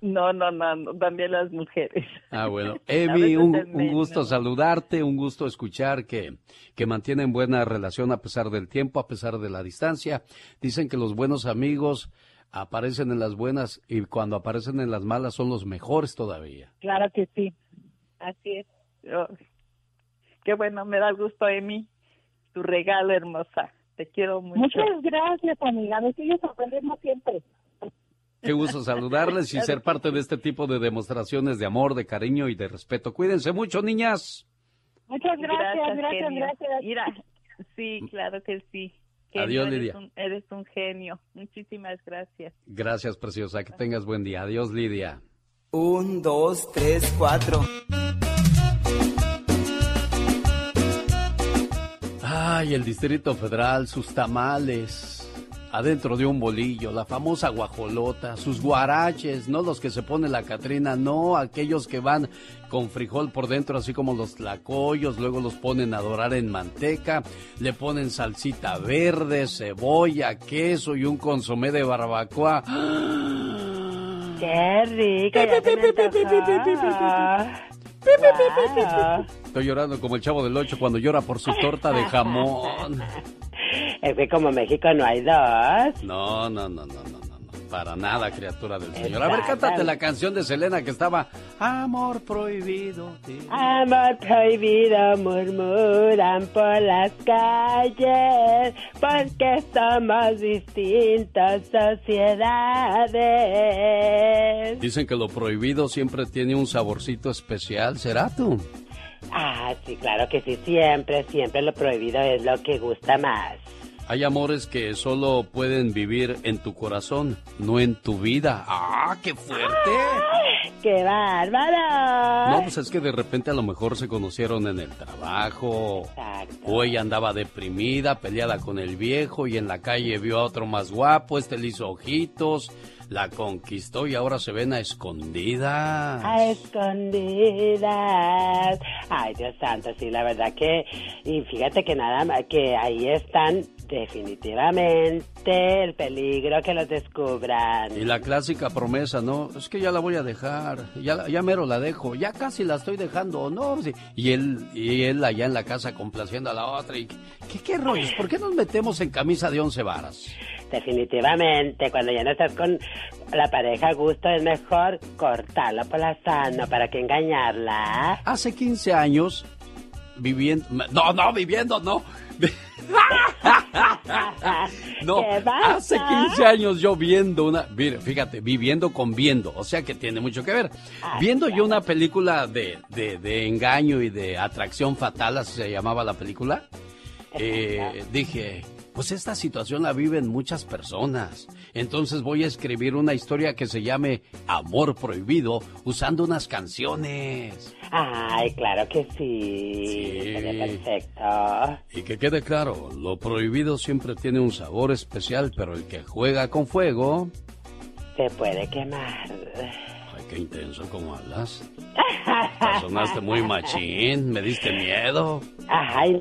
Speaker 32: No, no, no, no, también las mujeres.
Speaker 2: Ah, bueno. Emi, un, gusto saludarte, un gusto escuchar que, que mantienen buena relación a pesar del tiempo, a pesar de la distancia. Dicen que los buenos amigos aparecen en las buenas y cuando aparecen en las malas son los mejores todavía.
Speaker 21: Claro que sí.
Speaker 32: Así es. Oh, Qué bueno, me da gusto, Emi. Tu regalo, hermosa. Te quiero mucho.
Speaker 3: Muchas gracias, amiga. Nos sigue sorprendiendo siempre.
Speaker 2: Qué gusto saludarles y ser parte de este tipo de demostraciones de amor, de cariño y de respeto. Cuídense mucho, niñas.
Speaker 3: Muchas gracias, gracias,
Speaker 32: genio.
Speaker 3: gracias.
Speaker 32: Mira, sí, claro que sí. Genio,
Speaker 2: Adiós,
Speaker 32: eres
Speaker 2: Lidia.
Speaker 32: un- eres un genio. Muchísimas gracias.
Speaker 2: Gracias, preciosa. Que tengas buen día. Adiós, Lidia.
Speaker 33: Un, dos, tres, cuatro.
Speaker 2: Ay, el Distrito Federal, sus tamales. Adentro de un bolillo, la famosa guajolota, sus guaraches, no los que se pone la Catrina, no aquellos que van con frijol por dentro, así como los tlacoyos, luego los ponen a dorar en manteca, le ponen salsita verde, cebolla, queso y un consomé de barbacoa.
Speaker 3: Qué me antojó. Guau.
Speaker 2: Estoy llorando como el chavo del ocho cuando llora por su torta de jamón.
Speaker 3: Es que como México no hay dos.
Speaker 2: No, no, no, no, no, no, no, para nada, criatura del Señor. A ver, cántate la canción de Selena que estaba Amor prohibido. sí.
Speaker 3: Amor prohibido murmuran por las calles porque somos distintas sociedades.
Speaker 2: Dicen que lo prohibido siempre tiene un saborcito especial. ¿Será tú?
Speaker 3: Ah, sí, claro que sí, siempre, siempre lo prohibido es lo que gusta más.
Speaker 2: Hay amores que solo pueden vivir en tu corazón, no en tu vida. ¡Ah, qué fuerte!
Speaker 3: ¡Qué bárbaro!
Speaker 2: No, pues es que de repente a lo mejor se conocieron en el trabajo. O ella andaba deprimida, peleada con el viejo y en la calle vio a otro más guapo, este le hizo ojitos, la conquistó y ahora se ven a escondidas.
Speaker 3: A escondidas. Ay, Dios santo, sí, la verdad que... Y fíjate que nada más, que ahí están definitivamente el peligro que los descubran.
Speaker 2: Y la clásica promesa, ¿no? Es que ya la voy a dejar, ya, ya mero la dejo, ya casi la estoy dejando, ¿no? Y él, y él allá en la casa complaciendo a la otra. Y, ¿qué, qué rollos? ¿Por qué nos metemos en camisa de once varas?
Speaker 3: Definitivamente, cuando ya no estás con la pareja a gusto, es mejor cortarlo por la sano para que engañarla.
Speaker 2: Hace 15 años, viviendo... No, no, viviendo, no. No, hace 15 años yo viendo una, mire, fíjate, viviendo con viendo, o sea que tiene mucho que ver. Viendo yo una película de, de, de engaño y de atracción fatal, así se llamaba la película, eh, dije, pues esta situación la viven muchas personas. Entonces voy a escribir una historia que se llame Amor Prohibido usando unas canciones.
Speaker 3: Ay, claro que sí. Perfecto.
Speaker 2: Y que quede claro, lo prohibido siempre tiene un sabor especial, pero el que juega con fuego...
Speaker 3: Se puede quemar.
Speaker 2: Ay, qué intenso como hablas. Sonaste muy machín, me diste miedo.
Speaker 3: Ay.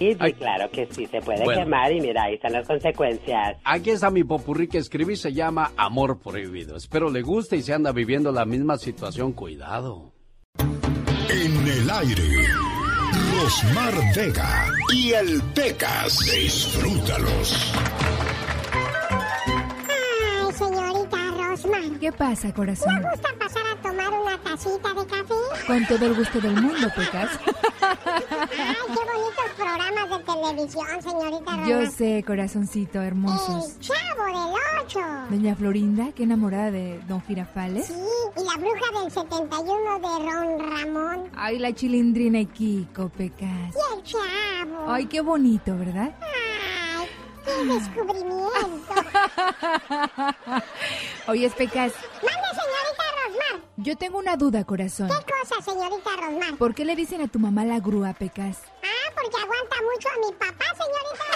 Speaker 3: Sí, sí, claro que sí, se puede
Speaker 2: Bueno.
Speaker 3: quemar y mira, ahí están las consecuencias.
Speaker 2: Aquí está mi popurrí que escribí, se llama Amor Prohibido. Espero le guste y se anda viviendo la misma situación, cuidado.
Speaker 1: En el aire, Rosmar Vega y el Pecas. Disfrútalos.
Speaker 34: ¿Qué pasa, corazón?
Speaker 10: ¿Le gusta pasar a tomar una tacita de café?
Speaker 34: Con todo el gusto del mundo, Pecas.
Speaker 10: Ay, qué bonitos programas de televisión, señorita Rosmar.
Speaker 34: Yo sé, corazoncito, hermosos.
Speaker 10: El Chavo del Ocho.
Speaker 34: Doña Florinda, que enamorada de Don Girafales.
Speaker 10: Sí, y la bruja del 71 de Ron Ramón.
Speaker 34: Ay, la chilindrina y Kiko, Pecas.
Speaker 10: Y el Chavo.
Speaker 34: Ay, qué bonito, ¿verdad?
Speaker 10: Ay, qué descubrimiento.
Speaker 34: Oye, Pecas,
Speaker 10: Mande, señorita Rosmar.
Speaker 34: yo tengo una duda, corazón.
Speaker 10: ¿Qué cosa, señorita Rosmar?
Speaker 34: ¿Por qué le dicen a tu mamá la grúa, Pecas?
Speaker 10: Ah, porque aguanta mucho a mi papá, señorita.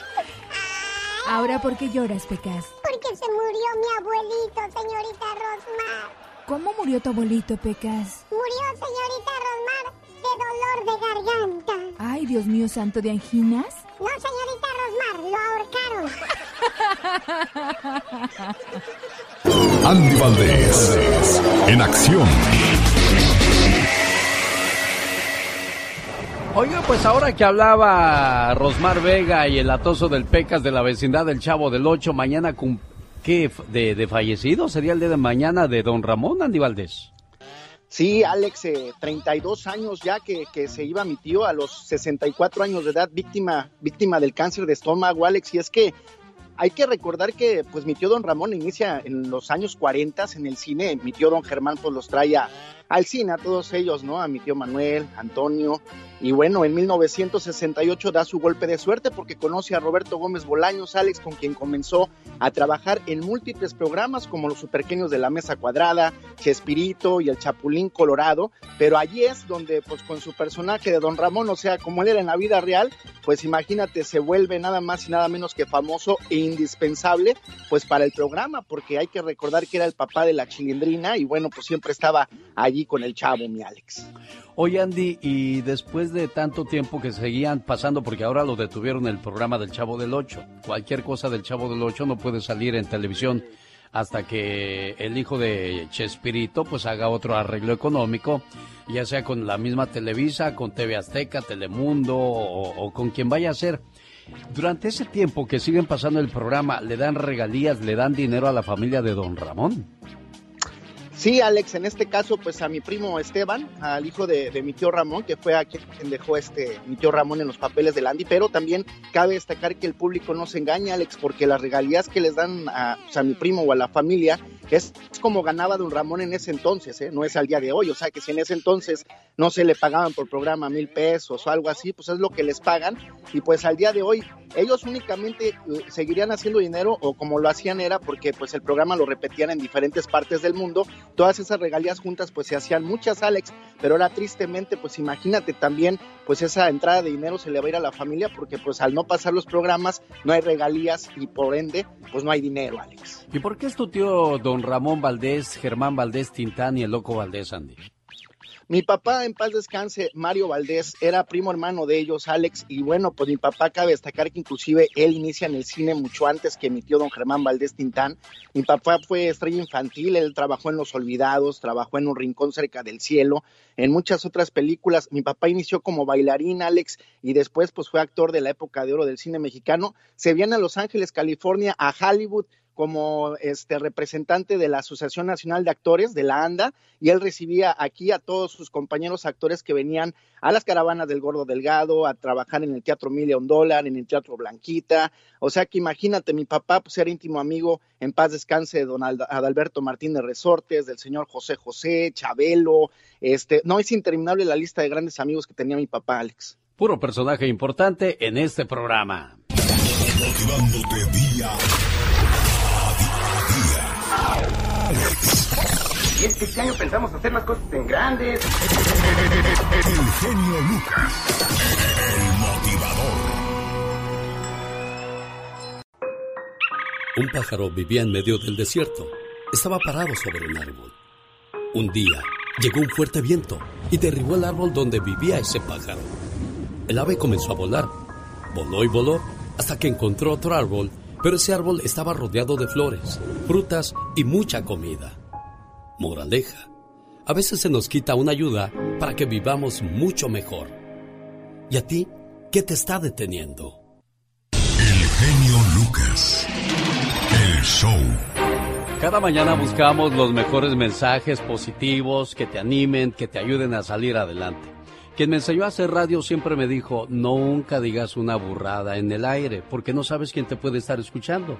Speaker 34: Ahora, ¿por qué lloras, Pecas?
Speaker 10: Porque se murió mi abuelito, señorita Rosmar.
Speaker 34: ¿Cómo murió tu abuelito, Pecas?
Speaker 10: Murió, señorita Rosmar, de dolor de garganta.
Speaker 34: Ay, Dios mío santo, ¿de anginas?
Speaker 10: No, señorita Rosmar, lo ahorcaron.
Speaker 1: Andy Valdés, en acción.
Speaker 2: Oiga, pues ahora que hablaba Rosmar Vega y el atoso del Pecas de la vecindad del Chavo del Ocho, mañana cum- ¿qué? De, de fallecido sería el día de mañana de don Ramón Andy Valdés.
Speaker 27: Sí, Alex, 32 eh, años ya que, que, se iba mi tío a los 64 años de edad, víctima, víctima del cáncer de estómago, Alex, y es que hay que recordar que pues mi tío don Ramón inicia en los años 40 en el cine, mi tío don Germán pues los trae al cine a todos ellos, ¿no? A mi tío Manuel, Antonio, y bueno, en 1968 da su golpe de suerte porque conoce a Roberto Gómez Bolaños, Alex, con quien comenzó a trabajar en múltiples programas como Los Superqueños de la Mesa Cuadrada, Chespirito y El Chapulín Colorado, pero allí es donde, pues con su personaje de Don Ramón, o sea, como él era en la vida real, pues imagínate, se vuelve nada más y nada menos que famoso e indispensable, pues para el programa, porque hay que recordar que era el papá de la chilindrina y bueno, pues siempre estaba allí con el chavo, mi Alex.
Speaker 2: Oye, Andy, y después de tanto tiempo que seguían pasando, porque ahora lo detuvieron el programa del Chavo del Ocho, cualquier cosa del Chavo del Ocho no puede salir en televisión hasta que el hijo de Chespirito pues haga otro arreglo económico, ya sea con la misma Televisa, con TV Azteca, Telemundo o, o con quien vaya a ser. Durante ese tiempo que siguen pasando el programa, ¿le dan regalías, le dan dinero a la familia de don Ramón?
Speaker 27: Sí, Alex, en este caso, pues a mi primo Esteban, al hijo de, mi tío Ramón, que fue a quien dejó este mi tío Ramón en los papeles de Landy, pero también cabe destacar que el público no se engaña, Alex, porque las regalías que les dan a, pues, a mi primo o a la familia es, como ganaba don Ramón en ese entonces, ¿eh? no es al día de hoy, o sea que si en ese entonces no se le pagaban por programa mil pesos o algo así, pues es lo que les pagan y pues al día de hoy ellos únicamente eh, seguirían haciendo dinero o como lo hacían era porque pues el programa lo repetían en diferentes partes del mundo, todas esas regalías juntas pues se hacían muchas Alex, pero ahora tristemente pues imagínate también pues esa entrada de dinero se le va a ir a la familia porque pues al no pasar los programas no hay regalías y por ende pues no hay dinero Alex.
Speaker 2: ¿Y por qué es tu tío don Ramón Valdés, Germán Valdés Tintán y el loco Valdés Andy?
Speaker 27: Mi papá, en paz descanse, Mario Valdés, era primo hermano de ellos, Alex, y bueno, pues mi papá cabe destacar que inclusive él inicia en el cine mucho antes que mi tío don Germán Valdés Tintán. Mi papá fue estrella infantil, él trabajó en Los Olvidados, trabajó en Un Rincón Cerca del Cielo, en muchas otras películas. Mi papá inició como bailarín, Alex, y después pues fue actor de la época de oro del cine mexicano. Se viene a Los Ángeles, California, a Hollywood, como este representante de la Asociación Nacional de Actores, de la ANDA, y él recibía aquí a todos sus compañeros actores que venían a las caravanas del Gordo Delgado, a trabajar en el Teatro Million Dollar, en el Teatro Blanquita. O sea que imagínate, mi papá pues era íntimo amigo, en paz descanse, de don Adalberto Martínez Resortes, del señor José José, Chabelo, este, no es interminable la lista de grandes amigos que tenía mi papá, Alex.
Speaker 2: Puro personaje importante en este programa. día
Speaker 25: y es que este año pensamos hacer más cosas en grandes.
Speaker 1: El genio Lucas. El motivador.
Speaker 31: Un pájaro vivía en medio del desierto. Estaba parado sobre un árbol. Un día llegó un fuerte viento y derribó el árbol donde vivía ese pájaro. El ave comenzó a volar. Voló y voló hasta que encontró otro árbol pero ese árbol estaba rodeado de flores, frutas y mucha comida. Moraleja. A veces se nos quita una ayuda para que vivamos mucho mejor. ¿Y a ti qué te está deteniendo?
Speaker 1: El genio Lucas. El show.
Speaker 2: Cada mañana buscamos los mejores mensajes positivos que te animen, que te ayuden a salir adelante. Quien me enseñó a hacer radio siempre me dijo, nunca digas una burrada en el aire, porque no sabes quién te puede estar escuchando.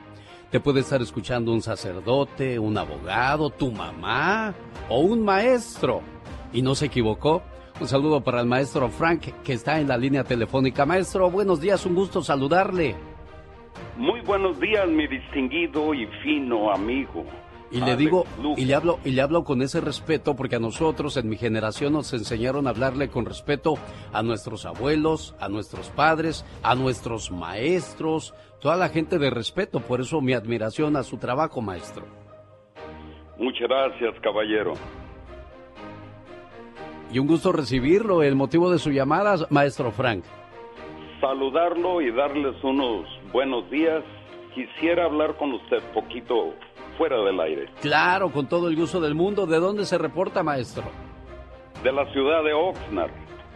Speaker 2: Te puede estar escuchando un sacerdote, un abogado, tu mamá o un maestro. Y no se equivocó. Un saludo para el maestro Frank, que está en la línea telefónica. Maestro, buenos días, un gusto saludarle.
Speaker 35: Muy buenos días, mi distinguido y fino amigo.
Speaker 2: Y le digo, y le hablo, y le hablo con ese respeto porque a nosotros en mi generación nos enseñaron a hablarle con respeto a nuestros abuelos, a nuestros padres, a nuestros maestros, toda la gente de respeto. Por eso mi admiración a su trabajo, maestro.
Speaker 35: Muchas gracias, caballero.
Speaker 2: Y un gusto recibirlo. El motivo de su llamada, maestro Frank.
Speaker 35: Saludarlo y darles unos buenos días. Quisiera hablar con usted poquito fuera del aire.
Speaker 2: Claro, con todo el gusto del mundo. ¿De dónde se reporta, maestro?
Speaker 35: De la ciudad de Oxnard.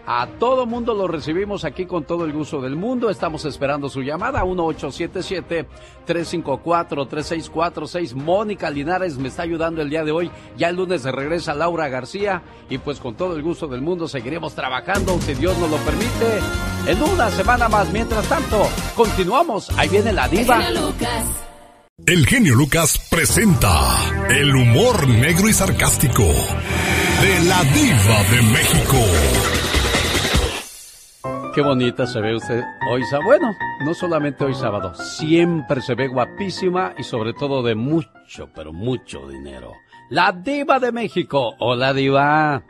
Speaker 2: A todo mundo lo recibimos aquí con todo el gusto del mundo. Estamos esperando su llamada 1877-354-3646. Mónica Linares me está ayudando el día de hoy. Ya el lunes se regresa Laura García y pues con todo el gusto del mundo seguiremos trabajando si Dios nos lo permite en una semana más. Mientras tanto, continuamos. Ahí viene la diva.
Speaker 9: El genio Lucas.
Speaker 1: Presenta el humor negro y sarcástico de la diva de México.
Speaker 2: Qué bonita se ve usted hoy sábado. Bueno, no solamente hoy sábado, siempre se ve guapísima y sobre todo de mucho, pero mucho dinero. La diva de México. Hola diva.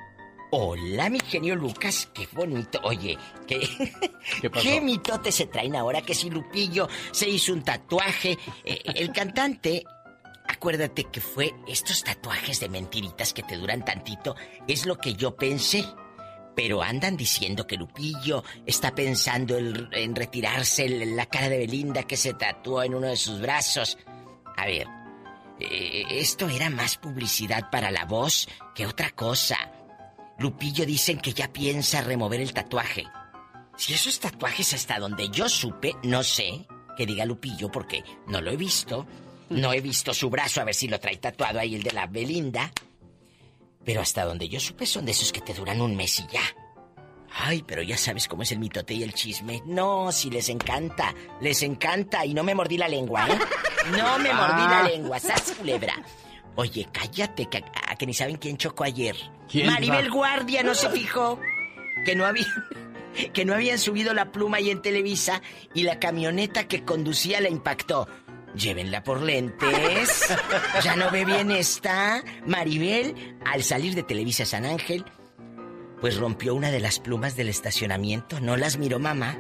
Speaker 30: Hola, mi genio Lucas, qué bonito. Oye, ¿qué,
Speaker 2: ¿Qué
Speaker 30: mitotes se traen ahora? Que si Lupillo se hizo un tatuaje. Eh, el cantante, acuérdate que fue estos tatuajes de mentiritas que te duran tantito, es lo que yo pensé. Pero andan diciendo que Lupillo está pensando en, en retirarse el- la cara de Belinda que se tatuó en uno de sus brazos. A ver, eh, esto era más publicidad para la voz que otra cosa. Lupillo dicen que ya piensa remover el tatuaje. Si esos tatuajes hasta donde yo supe, no sé que diga Lupillo porque no lo he visto. No he visto su brazo a ver si lo trae tatuado ahí el de la Belinda. Pero hasta donde yo supe son de esos que te duran un mes y ya. Ay, pero ya sabes cómo es el mitote y el chisme. No, si les encanta, les encanta. Y no me mordí la lengua, ¿eh? No me mordí la
Speaker 2: Ah.
Speaker 30: lengua, sas culebra. Oye, cállate, que, a que ni saben quién chocó ayer.
Speaker 2: ¿Quién,
Speaker 30: Maribel
Speaker 2: va?
Speaker 30: Guardia no se fijó que no había que no habían subido la pluma ahí en Televisa y la camioneta que conducía la impactó. Llévenla por lentes. Ya no ve bien esta. Maribel, al salir de Televisa San Ángel, pues rompió una de las plumas del estacionamiento. No las miró mamá.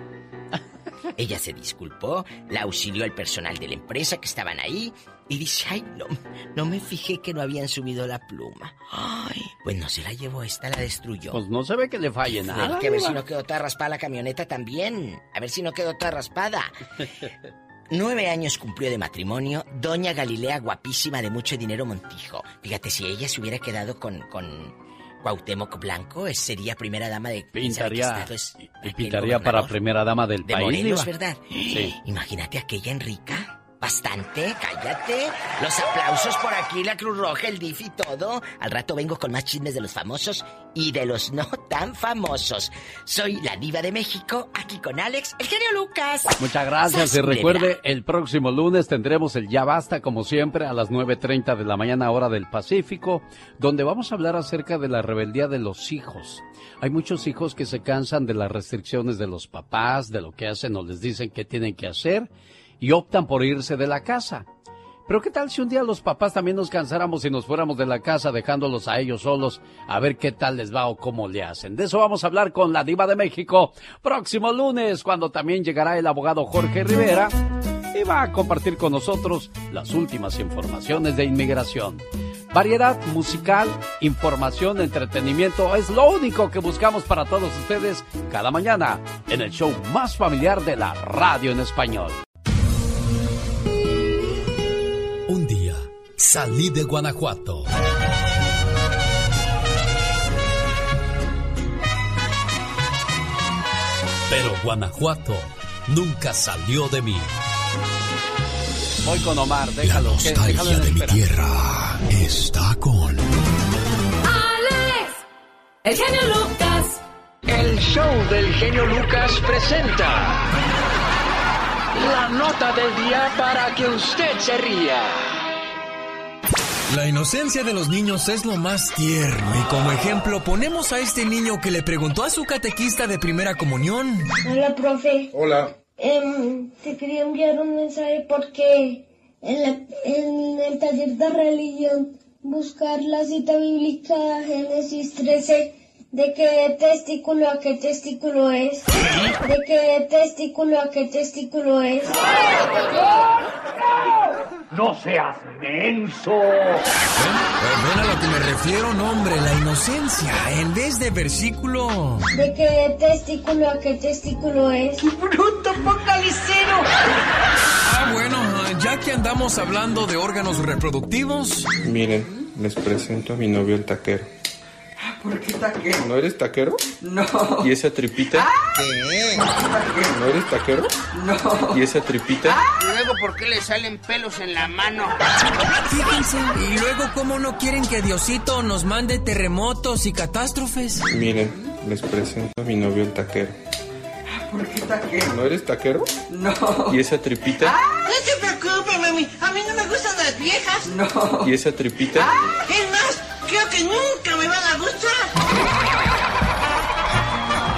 Speaker 30: Ella se disculpó, la auxilió el personal de la empresa que estaban ahí y dice, ay, no, no me fijé que no habían subido la pluma. Ay, pues no se la llevó esta, la destruyó.
Speaker 2: Pues no se ve que le falle nada.
Speaker 30: que a ver si no quedó toda raspada la camioneta también. A ver si no quedó toda raspada. Nueve años cumplió de matrimonio, doña Galilea guapísima de mucho dinero Montijo. Fíjate, si ella se hubiera quedado con, con Cuauhtémoc Blanco, eh, sería primera dama de... ¿quién sabe qué
Speaker 2: Pintaría,
Speaker 30: estado es?
Speaker 2: y pintaría para primera dama del
Speaker 30: De
Speaker 2: país.
Speaker 30: Morelos. ¿verdad?
Speaker 2: Sí.
Speaker 30: Imagínate aquella Enrica. Bastante, cállate. Los aplausos por aquí, la Cruz Roja, el DIF y todo. Al rato vengo con más chismes de los famosos y de los no tan famosos. Soy la diva de México, aquí con Alex, el genio Lucas.
Speaker 2: Muchas gracias y recuerde, el próximo lunes tendremos el Ya Basta, como siempre, a las 9.30 de la mañana hora del Pacífico, donde vamos a hablar acerca de la rebeldía de los hijos. Hay muchos hijos que se cansan de las restricciones de los papás, de lo que hacen o les dicen que tienen que hacer, y optan por irse de la casa. Pero ¿qué tal si un día los papás también nos cansáramos y nos fuéramos de la casa dejándolos a ellos solos a ver qué tal les va o cómo le hacen? De eso vamos a hablar con la diva de México próximo lunes, cuando también llegará el abogado Jorge Rivera y va a compartir con nosotros las últimas informaciones de inmigración. Variedad musical, información, entretenimiento es lo único que buscamos para todos ustedes cada mañana en el show más familiar de la radio en español.
Speaker 36: Salí de Guanajuato. Pero Guanajuato nunca salió de mí.
Speaker 2: Voy con Omar,
Speaker 37: La
Speaker 2: déjalo. que- déjalo
Speaker 37: nostalgia de mi tierra está con
Speaker 9: Alex, el genio Lucas.
Speaker 8: El show del genio Lucas presenta la nota del día para que usted se ría.
Speaker 14: La inocencia de los niños es lo más tierno y como ejemplo ponemos a este niño que le preguntó a su catequista de primera comunión.
Speaker 15: Hola, profe.
Speaker 8: Hola.
Speaker 15: Em, te quería enviar un mensaje porque en, la- en el taller de religión buscar la cita bíblica Génesis 13 de qué testículo a qué testículo es. De qué testículo a qué testículo es.
Speaker 8: No seas menso.
Speaker 14: Ven a lo que me refiero, no hombre, la inocencia en vez de versículo.
Speaker 15: De qué testículo a qué testículo es. ¡Bruto focalicero!
Speaker 14: Ah, bueno, ya que andamos hablando de órganos reproductivos,
Speaker 38: Miren, les presento a mi novio el taquero.
Speaker 33: ¿Por qué taquero?
Speaker 38: ¿No eres taquero?
Speaker 33: No.
Speaker 38: ¿Y esa tripita?
Speaker 33: ¿Qué?
Speaker 38: ¿No eres taquero?
Speaker 33: No.
Speaker 38: ¿Y esa tripita?
Speaker 8: ¿Y luego por qué le salen pelos en la mano?
Speaker 14: Fíjense, y luego cómo no quieren que Diosito nos mande terremotos y catástrofes.
Speaker 38: Miren, les presento a mi novio el taquero.
Speaker 33: ¿Por qué taquero?
Speaker 38: ¿No eres taquero?
Speaker 33: No.
Speaker 38: ¿Y esa tripita?
Speaker 8: No te preocupes, mami. A mí no me gustan las viejas.
Speaker 33: No.
Speaker 38: ¿Y esa tripita?
Speaker 8: Es más, creo que nunca me van a gustar.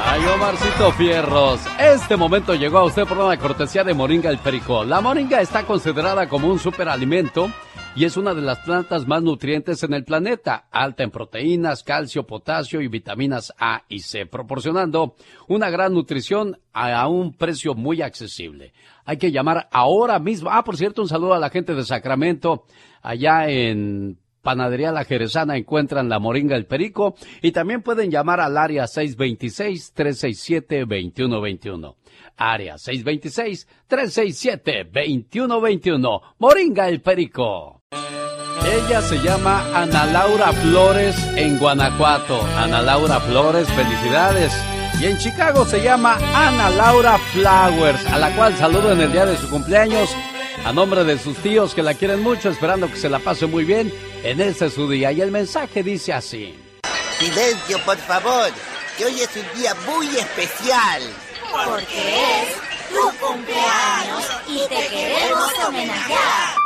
Speaker 2: Ay, Omarcito Fierros. Este momento llegó a usted por una cortesía de Moringa el Perico. La moringa está considerada como un superalimento y es una de las plantas más nutrientes en el planeta, alta en proteínas, calcio, potasio y vitaminas A y C, proporcionando una gran nutrición a un precio muy accesible. Hay que llamar ahora mismo. Ah, por cierto, un saludo a la gente de Sacramento, allá en Panadería La Jerezana encuentran la Moringa El Perico y también pueden llamar al área 626-367-2121. Área 626-367-2121. Moringa El Perico. Ella se llama Ana Laura Flores en Guanajuato. Ana Laura Flores, felicidades. Y en Chicago se llama Ana Laura Flowers, a la cual saludo en el día de su cumpleaños a nombre de sus tíos que la quieren mucho, esperando que se la pase muy bien en este su día. Y el mensaje dice así.
Speaker 8: Silencio, por favor, que hoy es un día muy especial.
Speaker 39: Porque es tu cumpleaños y te queremos homenajear.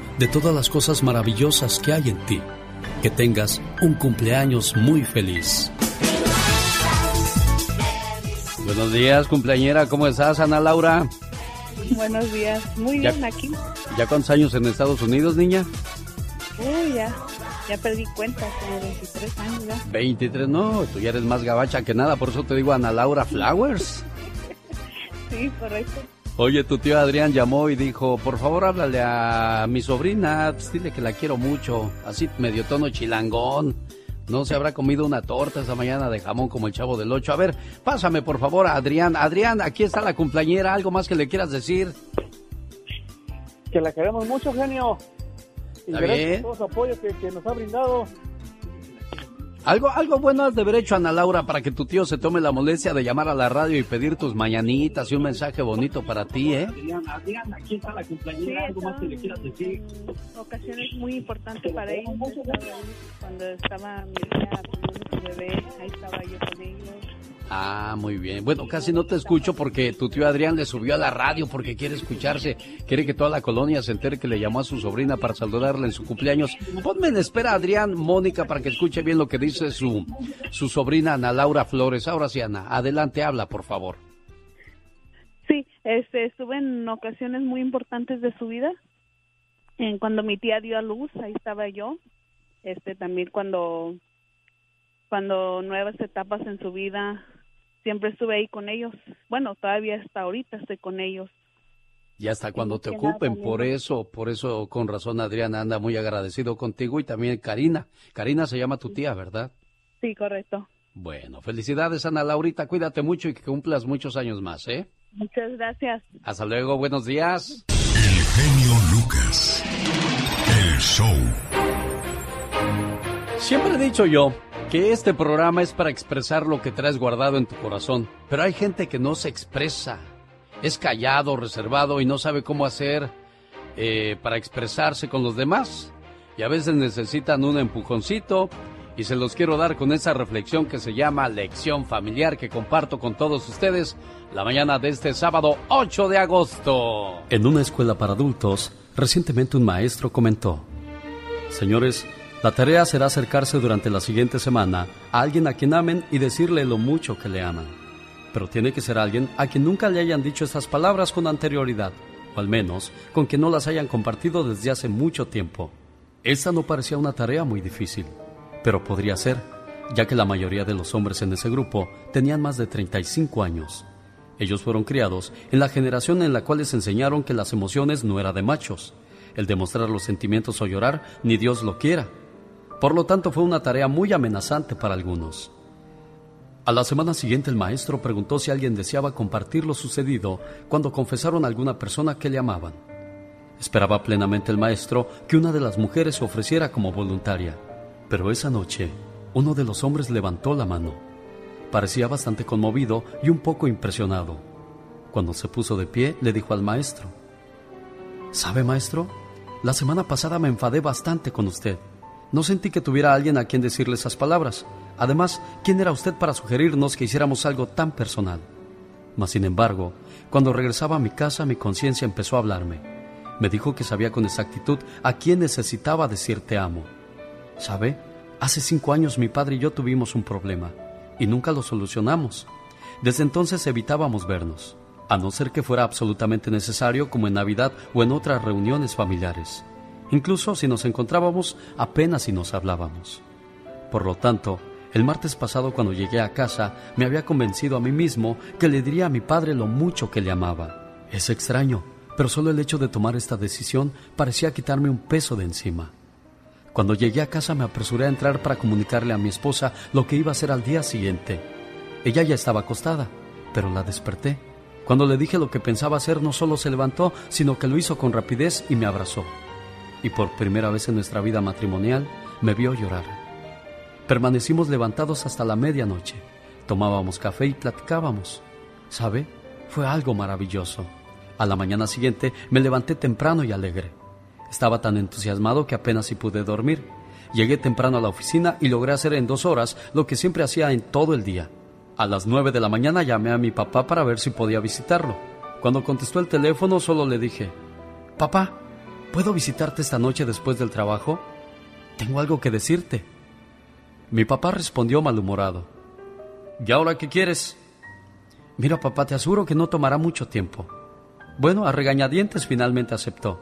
Speaker 40: de todas las cosas maravillosas que hay en ti. Que tengas un cumpleaños muy feliz.
Speaker 2: Buenos días, cumpleañera. ¿Cómo estás, Ana Laura?
Speaker 41: Buenos días. Muy
Speaker 2: Ya-
Speaker 41: bien aquí.
Speaker 2: ¿Ya cuántos años en Estados Unidos, niña?
Speaker 41: Uy, ya. Ya perdí cuenta, como 23 años ya.
Speaker 2: 23, no, tú ya eres más gabacha que nada, por eso te digo Ana Laura Flowers.
Speaker 41: Sí, correcto.
Speaker 2: Oye, tu tío Adrián llamó y dijo, por favor háblale a mi sobrina, pues, dile que la quiero mucho, así medio tono chilangón. No se habrá comido una torta esa mañana de jamón como el chavo del 8. A ver, pásame por favor a Adrián. Adrián, aquí está la cumpleañera, ¿algo más que le quieras decir?
Speaker 6: Que la queremos mucho, genio. Y gracias por todo su apoyo que, que nos ha brindado.
Speaker 2: Algo, algo bueno has de haber hecho, Ana Laura, para que tu tío se tome la molestia de llamar a la radio y pedir tus mañanitas y un mensaje bonito para ti, ¿eh?
Speaker 6: Adrián, aquí está la
Speaker 41: compañera, algo más que le quieras decir. Ocasiones muy importantes para ellos. Cuando estaba mi hija teniendo su bebé, ahí estaba yo con ellos.
Speaker 2: Ah, muy bien. Bueno, casi no te escucho porque tu tío Adrián le subió a la radio porque quiere escucharse. Quiere que toda la colonia se entere que le llamó a su sobrina para saludarla en su cumpleaños. Ponme en espera, Adrián, Mónica, para que escuche bien lo que dice su, su sobrina Ana Laura Flores. Ahora sí, Ana, adelante, habla, por favor.
Speaker 41: Sí, este, estuve en ocasiones muy importantes de su vida. En cuando mi tía dio a luz, ahí estaba yo. Este, también cuando, cuando nuevas etapas en su vida, siempre estuve ahí con ellos. Bueno, todavía hasta ahorita estoy con ellos.
Speaker 2: Y hasta cuando te
Speaker 41: nada,
Speaker 2: ocupen, por eso, por eso, con razón, Adrián anda muy agradecido contigo y también Karina. Karina se llama tu tía, ¿verdad?
Speaker 41: Sí, correcto.
Speaker 2: Bueno, felicidades, Ana Laurita, cuídate mucho y que cumplas muchos años más, ¿eh?
Speaker 41: Muchas gracias.
Speaker 2: Hasta luego, buenos días.
Speaker 1: El genio Lucas. El show.
Speaker 2: Siempre he dicho yo que este programa es para expresar lo que traes guardado en tu corazón, pero hay gente que no se expresa, es callado, reservado y no sabe cómo hacer eh, para expresarse con los demás. Y a veces necesitan un empujoncito y se los quiero dar con esa reflexión que se llama lección familiar que comparto con todos ustedes la mañana de este sábado 8 de agosto.
Speaker 40: En una escuela para adultos, recientemente un maestro comentó, Señores, la tarea será acercarse durante la siguiente semana a alguien a quien amen y decirle lo mucho que le aman. Pero tiene que ser alguien a quien nunca le hayan dicho estas palabras con anterioridad, o al menos con quien no las hayan compartido desde hace mucho tiempo. Esta no parecía una tarea muy difícil.
Speaker 2: pero podría ser, ya que la mayoría de los hombres en ese grupo tenían más de 35 años. Ellos fueron criados en la generación en la cual les enseñaron que las emociones no era de machos, el demostrar los sentimientos o llorar, ni Dios lo quiera. Por lo tanto, fue una tarea muy amenazante para algunos. A la semana siguiente el maestro preguntó si alguien deseaba compartir lo sucedido cuando confesaron a alguna persona que le amaban. Esperaba plenamente el maestro que una de las mujeres ofreciera como voluntaria, pero esa noche uno de los hombres levantó la mano. Parecía bastante conmovido y un poco impresionado. Cuando se puso de pie, le dijo al maestro, ¿Sabe, maestro? La semana pasada me enfadé bastante con usted. No sentí que tuviera alguien a quien decirle esas palabras, Además, ¿quién era usted para sugerirnos que hiciéramos algo tan personal? Mas, sin embargo, cuando regresaba a mi casa, mi conciencia empezó a hablarme. Me dijo que sabía con exactitud a quién necesitaba decir te amo. ¿Sabe? Hace cinco años mi padre y yo tuvimos un problema y nunca lo solucionamos. Desde entonces evitábamos vernos, a no ser que fuera absolutamente necesario como en Navidad o en otras reuniones familiares. Incluso si nos encontrábamos, apenas si nos hablábamos. Por lo tanto, el martes pasado cuando llegué a casa me había convencido a mí mismo que le diría a mi padre lo mucho que le amaba. Es extraño, pero solo el hecho de tomar esta decisión parecía quitarme un peso de encima. Cuando llegué a casa me apresuré a entrar para comunicarle a mi esposa lo que iba a hacer al día siguiente. Ella ya estaba acostada, pero la desperté. Cuando le dije lo que pensaba hacer, no solo se levantó, sino que lo hizo con rapidez y me abrazó. Y por primera vez en nuestra vida matrimonial me vio llorar. Permanecimos levantados hasta la medianoche. Tomábamos café y platicábamos. ¿Sabe? Fue algo maravilloso. A la mañana siguiente me levanté temprano y alegre. Estaba tan entusiasmado que apenas si pude dormir. Llegué temprano a la oficina y logré hacer en dos horas lo que siempre hacía en todo el día. A las nueve de la mañana llamé a mi papá para ver si podía visitarlo. Cuando contestó el teléfono solo le dije, Papá, ¿puedo visitarte esta noche después del trabajo? Tengo algo que decirte. Mi papá respondió malhumorado. ¿Y ahora qué quieres? Mira, papá, te aseguro que no tomará mucho tiempo. Bueno, a regañadientes finalmente aceptó.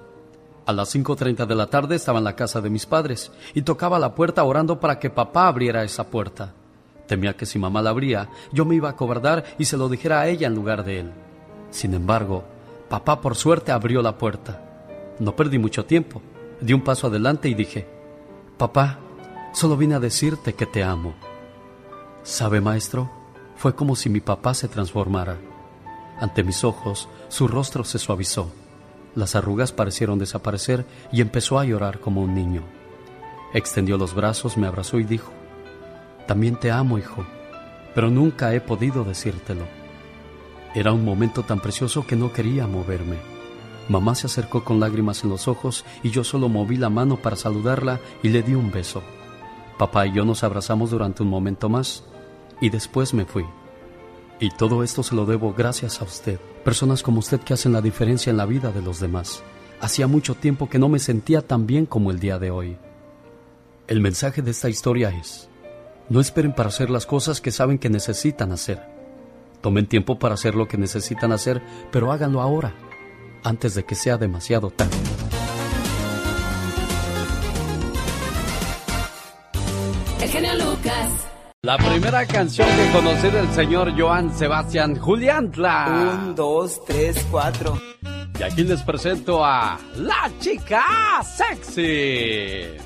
Speaker 2: A las 5.30 de la tarde estaba en la casa de mis padres y tocaba la puerta orando para que papá abriera esa puerta. Temía que si mamá la abría, yo me iba a cobardar y se lo dijera a ella en lugar de él. Sin embargo, papá por suerte abrió la puerta. No perdí mucho tiempo. Di un paso adelante y dije, Papá, Solo vine a decirte que te amo. ¿Sabe, maestro? Fue como si mi papá se transformara. Ante mis ojos, su rostro se suavizó. Las arrugas parecieron desaparecer y empezó a llorar como un niño. Extendió los brazos, me abrazó y dijo, También te amo, hijo, pero nunca he podido decírtelo. Era un momento tan precioso que no quería moverme. Mamá se acercó con lágrimas en los ojos y yo solo moví la mano para saludarla y le di un beso. Papá y yo nos abrazamos durante un momento más y después me fui. Y todo esto se lo debo gracias a usted, personas como usted que hacen la diferencia en la vida de los demás. Hacía mucho tiempo que no me sentía tan bien como el día de hoy. El mensaje de esta historia es, no esperen para hacer las cosas que saben que necesitan hacer. Tomen tiempo para hacer lo que necesitan hacer, pero háganlo ahora, antes de que sea demasiado tarde.
Speaker 23: Lucas.
Speaker 2: La primera canción que conocí del señor Joan Sebastián Juliantla.
Speaker 33: Un, dos, tres, cuatro.
Speaker 2: Y aquí les presento a La Chica Sexy.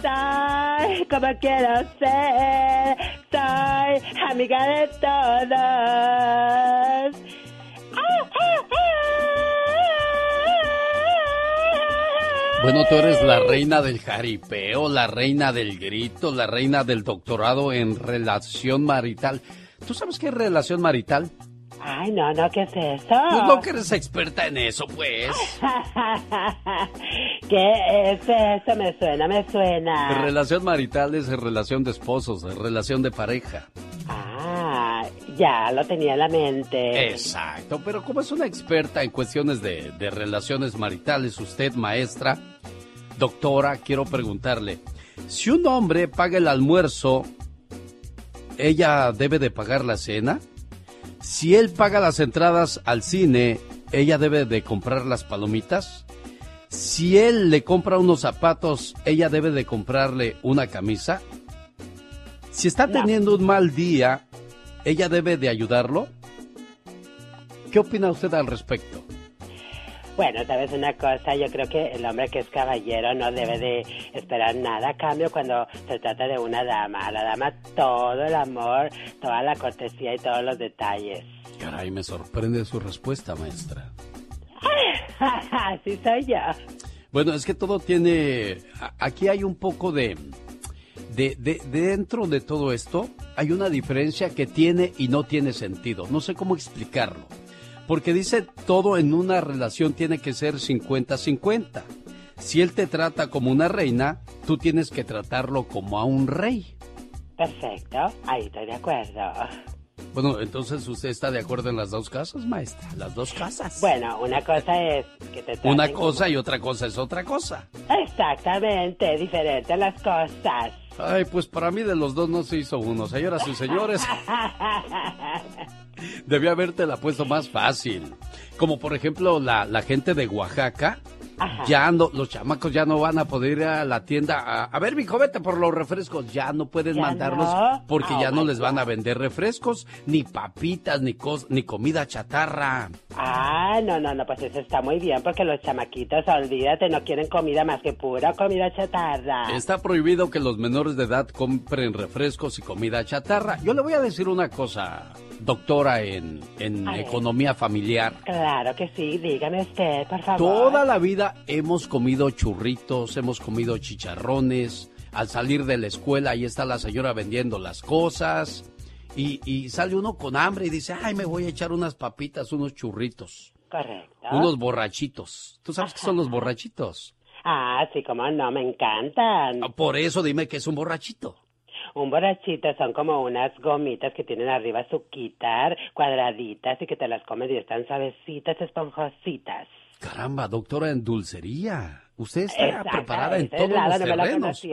Speaker 21: Soy como quiero ser, soy amiga de todos. ¡Ah, ah,
Speaker 2: Bueno, tú eres la reina del jaripeo, la reina del grito, la reina del doctorado en relación marital. ¿Tú sabes qué es relación marital?
Speaker 21: Ay, no, no, ¿qué es eso?
Speaker 2: Pues no que eres experta en eso, pues.
Speaker 21: ¿Qué es eso? Me suena, me suena.
Speaker 2: Relación marital es relación de esposos, relación de pareja.
Speaker 21: Ah, ya lo tenía en la mente.
Speaker 2: Exacto, pero como es una experta en cuestiones de, de relaciones maritales, usted, maestra, doctora, quiero preguntarle, si un hombre paga el almuerzo, ¿ella debe de pagar la cena? Si él paga las entradas al cine, ¿ella debe de comprar las palomitas? Si él le compra unos zapatos, ¿ella debe de comprarle una camisa? Si está teniendo un mal día, ¿ella debe de ayudarlo? ¿Qué opina usted al respecto?
Speaker 3: Bueno, sabes una cosa, yo creo que el hombre que es caballero no debe de esperar nada a cambio cuando se trata de una dama. A la dama todo el amor, toda la cortesía y todos los detalles.
Speaker 2: Caray, me sorprende su respuesta, maestra.
Speaker 3: Así soy yo.
Speaker 2: Bueno, es que todo tiene... Aquí hay un poco de... De, de, dentro de todo esto hay una diferencia que tiene y no tiene sentido. No sé cómo explicarlo. Porque dice todo en una relación tiene que ser 50-50. Si él te trata como una reina, tú tienes que tratarlo como a un rey.
Speaker 3: Perfecto, ahí estoy de acuerdo.
Speaker 2: Bueno, entonces usted está de acuerdo en las dos casas, maestra. Las dos casas.
Speaker 3: Bueno, una cosa es que te traten
Speaker 2: Una cosa y otra cosa es otra cosa.
Speaker 3: Exactamente, diferentes las cosas.
Speaker 2: Ay, pues para mí de los dos no se hizo uno. Señoras y señores, debía haberte la puesto más fácil. Como por ejemplo la, la gente de Oaxaca. Ya no, los chamacos ya no van a poder ir a la tienda a, a ver, mi vete por los refrescos. Ya no pueden
Speaker 3: ¿Ya
Speaker 2: mandarlos
Speaker 3: no?
Speaker 2: porque
Speaker 3: Oh,
Speaker 2: ya no les van a vender refrescos, ni papitas, ni, cos- ni comida chatarra.
Speaker 3: Ah, no, no, no, pues eso está muy bien porque los chamaquitos, olvídate, no quieren comida más que pura comida chatarra.
Speaker 2: Está prohibido que los menores de edad compren refrescos y comida chatarra. Yo le voy a decir una cosa, doctora en, en economía familiar.
Speaker 3: Claro que sí, dígame usted, por favor.
Speaker 2: Toda la vida hemos comido churritos, hemos comido chicharrones. Al salir de la escuela, ahí está la señora vendiendo las cosas. Y, y sale uno con hambre y dice, ay, me voy a echar unas papitas, unos churritos,
Speaker 3: Correcto.
Speaker 2: unos borrachitos. ¿Tú sabes qué son los borrachitos?
Speaker 3: Ah, sí, como no, me encantan.
Speaker 2: Por eso dime que es un borrachito.
Speaker 3: Un borrachito son como unas gomitas que tienen arriba azuquitar, cuadraditas y que te las comes y están suavecitas, esponjositas.
Speaker 2: Caramba, doctora en dulcería. Usted está
Speaker 3: Exacto,
Speaker 2: preparada en todos
Speaker 3: lado
Speaker 2: los terrenos.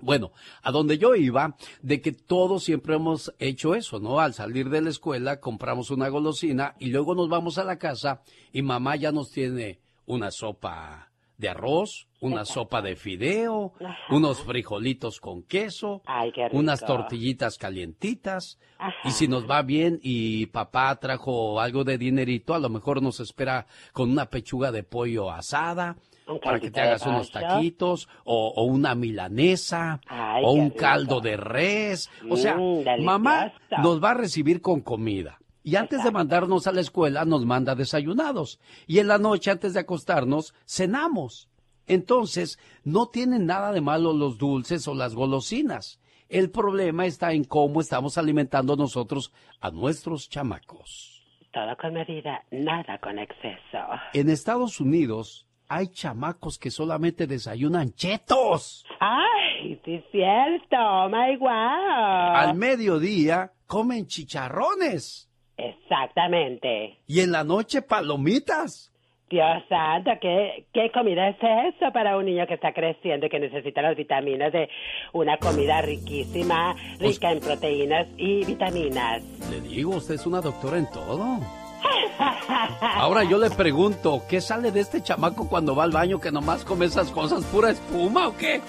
Speaker 2: Bueno, a donde yo iba, de que todos siempre hemos hecho eso, ¿no? Al salir de la escuela compramos una golosina y luego nos vamos a la casa y mamá ya nos tiene una sopa de arroz, una sopa de fideo, unos frijolitos con queso,
Speaker 3: Ay,
Speaker 2: unas tortillitas calientitas. Y si nos va bien y papá trajo algo de dinerito, a lo mejor nos espera con una pechuga de pollo asada
Speaker 3: Un
Speaker 2: para que te hagas unos taquitos o, o una milanesa
Speaker 3: Ay,
Speaker 2: o un
Speaker 3: rico.
Speaker 2: caldo de res. O sea,
Speaker 3: Mm,
Speaker 2: mamá nos va a recibir con comida. Y antes de mandarnos a la escuela nos manda desayunados. Y en la noche antes de acostarnos cenamos. Entonces, no tienen nada de malo los dulces o las golosinas. El problema está en cómo estamos alimentando nosotros a nuestros chamacos.
Speaker 3: Todo con medida, nada con exceso.
Speaker 2: En Estados Unidos hay chamacos que solamente desayunan chetos.
Speaker 3: Ay, sí es cierto, oh my wow.
Speaker 2: Al mediodía comen chicharrones.
Speaker 3: Exactamente.
Speaker 2: Y en la noche palomitas.
Speaker 3: Dios santo, ¿qué, ¿qué comida es eso para un niño que está creciendo y que necesita las vitaminas de una comida riquísima, rica en proteínas y vitaminas?
Speaker 2: Le digo, usted es una doctora en todo. Ahora yo le pregunto, ¿qué sale de este chamaco cuando va al baño que nomás come esas cosas? ¿Pura espuma o qué?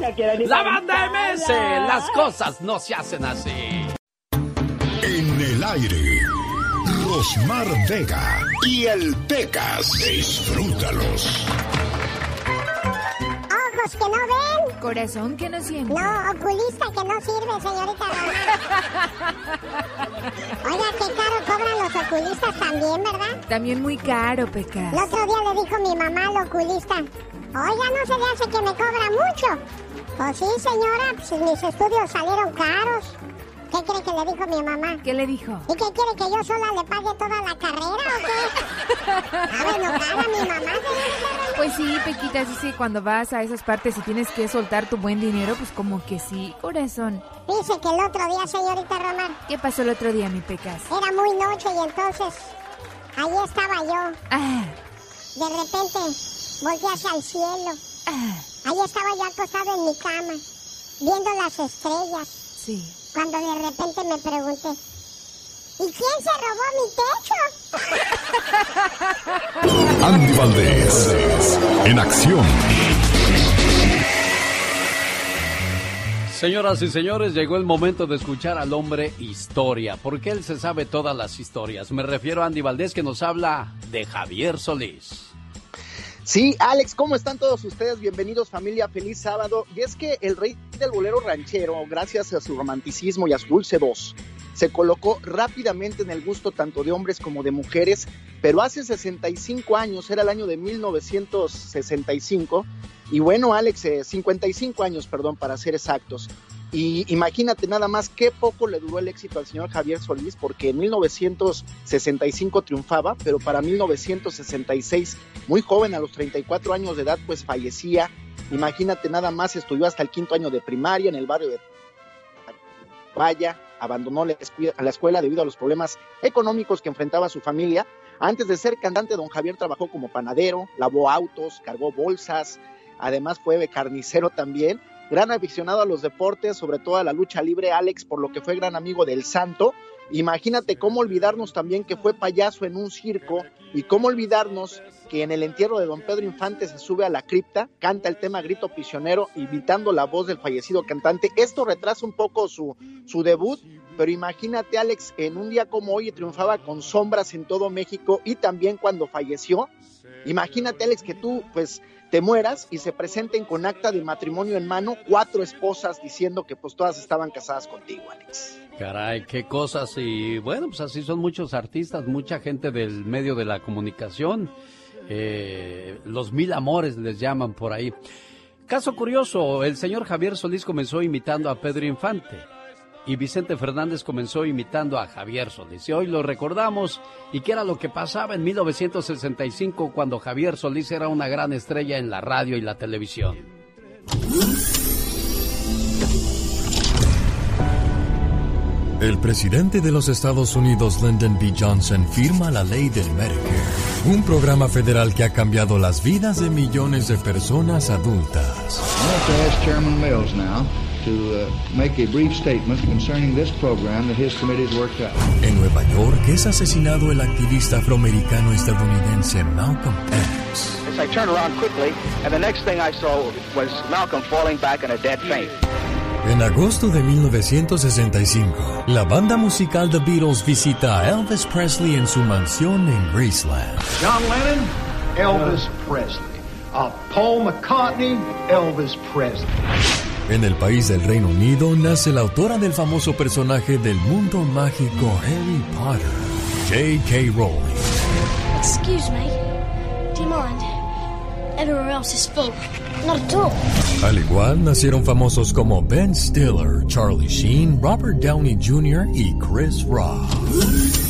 Speaker 3: no quiero ni
Speaker 2: ¡La banda. MS! Las cosas no se hacen así.
Speaker 1: En el aire, Rosmar Vega y el Pecas. Disfrútalos.
Speaker 10: Ojos que no ven.
Speaker 34: Corazón que no siente.
Speaker 10: No, oculista que no sirve, señorita. Oiga, qué caro cobran los oculistas también, ¿verdad?
Speaker 34: También muy caro, Pecas.
Speaker 10: El otro día le dijo mi mamá al oculista, oiga, ¿no se le hace que me cobra mucho? Pues sí, señora, pues mis estudios salieron caros. ¿Qué cree que le dijo mi mamá?
Speaker 34: ¿Qué le dijo?
Speaker 10: ¿Y qué quiere que yo sola le pague toda la carrera o qué? A mi mamá, señorita
Speaker 34: Pues sí, Pequita, sí, sí, cuando vas a esas partes y tienes que soltar tu buen dinero, pues como que sí, corazón.
Speaker 10: Dice que el otro día, señorita Román,
Speaker 34: ¿Qué pasó el otro día, mi Pecas?
Speaker 10: era muy noche y entonces ahí estaba yo.
Speaker 34: Ah,
Speaker 10: De repente volteé hacia el cielo.
Speaker 34: ah,
Speaker 10: Ahí estaba yo acostado en mi cama, viendo las estrellas.
Speaker 34: sí.
Speaker 10: Cuando de repente me pregunté, ¿y quién se robó mi techo?
Speaker 1: Andy Valdés, en acción.
Speaker 2: Señoras y señores, llegó el momento de escuchar al hombre historia, porque él se sabe todas las historias. Me refiero a Andy Valdés que nos habla de Javier Solís.
Speaker 27: Sí, Alex, ¿cómo están todos ustedes? Bienvenidos familia, feliz sábado. Y es que el rey del bolero ranchero, gracias a su romanticismo y a su dulce voz, se colocó rápidamente en el gusto tanto de hombres como de mujeres, pero hace 65 años, era el año de 1965, y bueno, Alex, 55 eh, años, perdón, para ser exactos. Y imagínate nada más qué poco le duró el éxito al señor Javier Solís, porque en 1965 triunfaba, pero para 1966, muy joven, a los 34 años de edad, pues fallecía. Imagínate nada más, estudió hasta el quinto año de primaria en el barrio de Vaya, abandonó la escuela debido a los problemas económicos que enfrentaba su familia. Antes de ser cantante, don Javier trabajó como panadero, lavó autos, cargó bolsas, además fue carnicero también. Gran aficionado a los deportes, sobre todo a la lucha libre, Alex, por lo que fue gran amigo del Santo. Imagínate cómo olvidarnos también que fue payaso en un circo y cómo olvidarnos que en el entierro de don Pedro Infante se sube a la cripta, canta el tema Grito Prisionero, imitando la voz del fallecido cantante. Esto retrasa un poco su, su debut, pero imagínate, Alex, en un día como hoy triunfaba con sombras en todo México y también cuando falleció. Imagínate, Alex, que tú, pues, te mueras y se presenten con acta de matrimonio en mano cuatro esposas diciendo que pues todas estaban casadas contigo, Alex.
Speaker 2: Caray, qué cosas. Y bueno, pues así son muchos artistas, mucha gente del medio de la comunicación. Eh, los mil amores les llaman por ahí. Caso curioso, el señor Javier Solís comenzó imitando a Pedro Infante y Vicente Fernández comenzó imitando a Javier Solís. Y hoy lo recordamos y qué era lo que pasaba en 1965 cuando Javier Solís era una gran estrella en la radio y la televisión.
Speaker 29: El presidente de los Estados Unidos, Lyndon B. Johnson, firma la ley del Medicare, un programa federal que ha cambiado las vidas de millones de personas adultas. En Nueva York es asesinado el activista afroamericano estadounidense Malcolm X. I turned around quickly, and the next thing I saw was Malcolm falling back in a dead faint. En agosto de 1965, la banda musical The Beatles visita a Elvis Presley en su mansión en Graceland.
Speaker 42: John Lennon, Elvis Presley. A Paul McCartney, Elvis Presley.
Speaker 29: En el país del Reino Unido nace la autora del famoso personaje del mundo mágico Harry Potter, J.K. Rowling. Excuse me, do you mind? Everywhere else is full. Not at all. Al igual nacieron famosos como Ben Stiller, Charlie Sheen, Robert Downey Jr. y Chris Rock.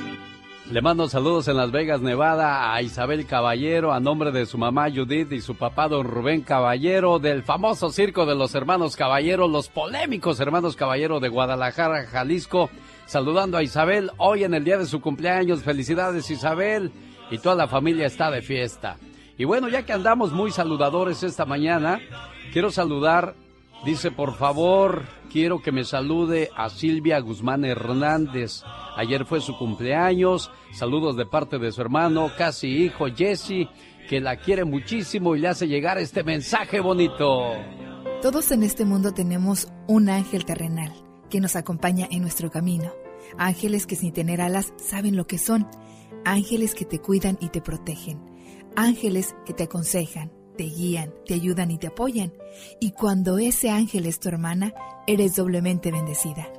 Speaker 2: le mando saludos en Las Vegas, Nevada, a Isabel Caballero, a nombre de su mamá Judith y su papá don Rubén Caballero, del famoso circo de los hermanos Caballero, los polémicos hermanos Caballero de Guadalajara, Jalisco, saludando a Isabel hoy en el día de su cumpleaños. Felicidades Isabel y toda la familia está de fiesta. Y bueno, ya que andamos muy saludadores esta mañana, quiero saludar, dice por favor, quiero que me salude a Silvia Guzmán Hernández. Ayer fue su cumpleaños. Saludos de parte de su hermano, casi hijo Jesse, que la quiere muchísimo y le hace llegar este mensaje bonito.
Speaker 34: Todos en este mundo tenemos un ángel terrenal que nos acompaña en nuestro camino. Ángeles que sin tener alas saben lo que son. Ángeles que te cuidan y te protegen. Ángeles que te aconsejan, te guían, te ayudan y te apoyan. Y cuando ese ángel es tu hermana, eres doblemente bendecida.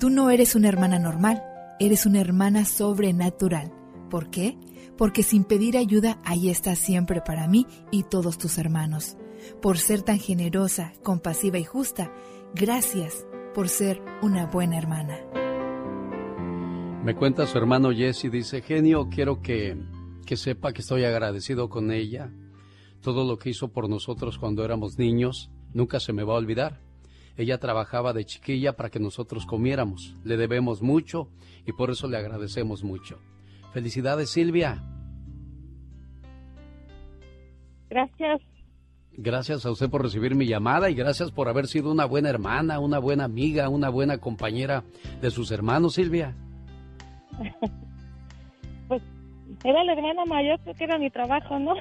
Speaker 34: Tú no eres una hermana normal, eres una hermana sobrenatural. ¿Por qué? Porque sin pedir ayuda, ahí estás siempre para mí y todos tus hermanos. Por ser tan generosa, compasiva y justa, gracias por ser una buena hermana.
Speaker 2: Me cuenta su hermano Jesse, dice, genio, quiero que, que sepa que estoy agradecido con ella, todo lo que hizo por nosotros cuando éramos niños, nunca se me va a olvidar. Ella trabajaba de chiquilla para que nosotros comiéramos. Le debemos mucho y por eso le agradecemos mucho. Felicidades, Silvia.
Speaker 21: Gracias.
Speaker 2: Gracias a usted por recibir mi llamada y gracias por haber sido una buena hermana, una buena amiga, una buena compañera de sus hermanos, Silvia.
Speaker 21: pues era la hermana mayor, creo que era mi trabajo, ¿no?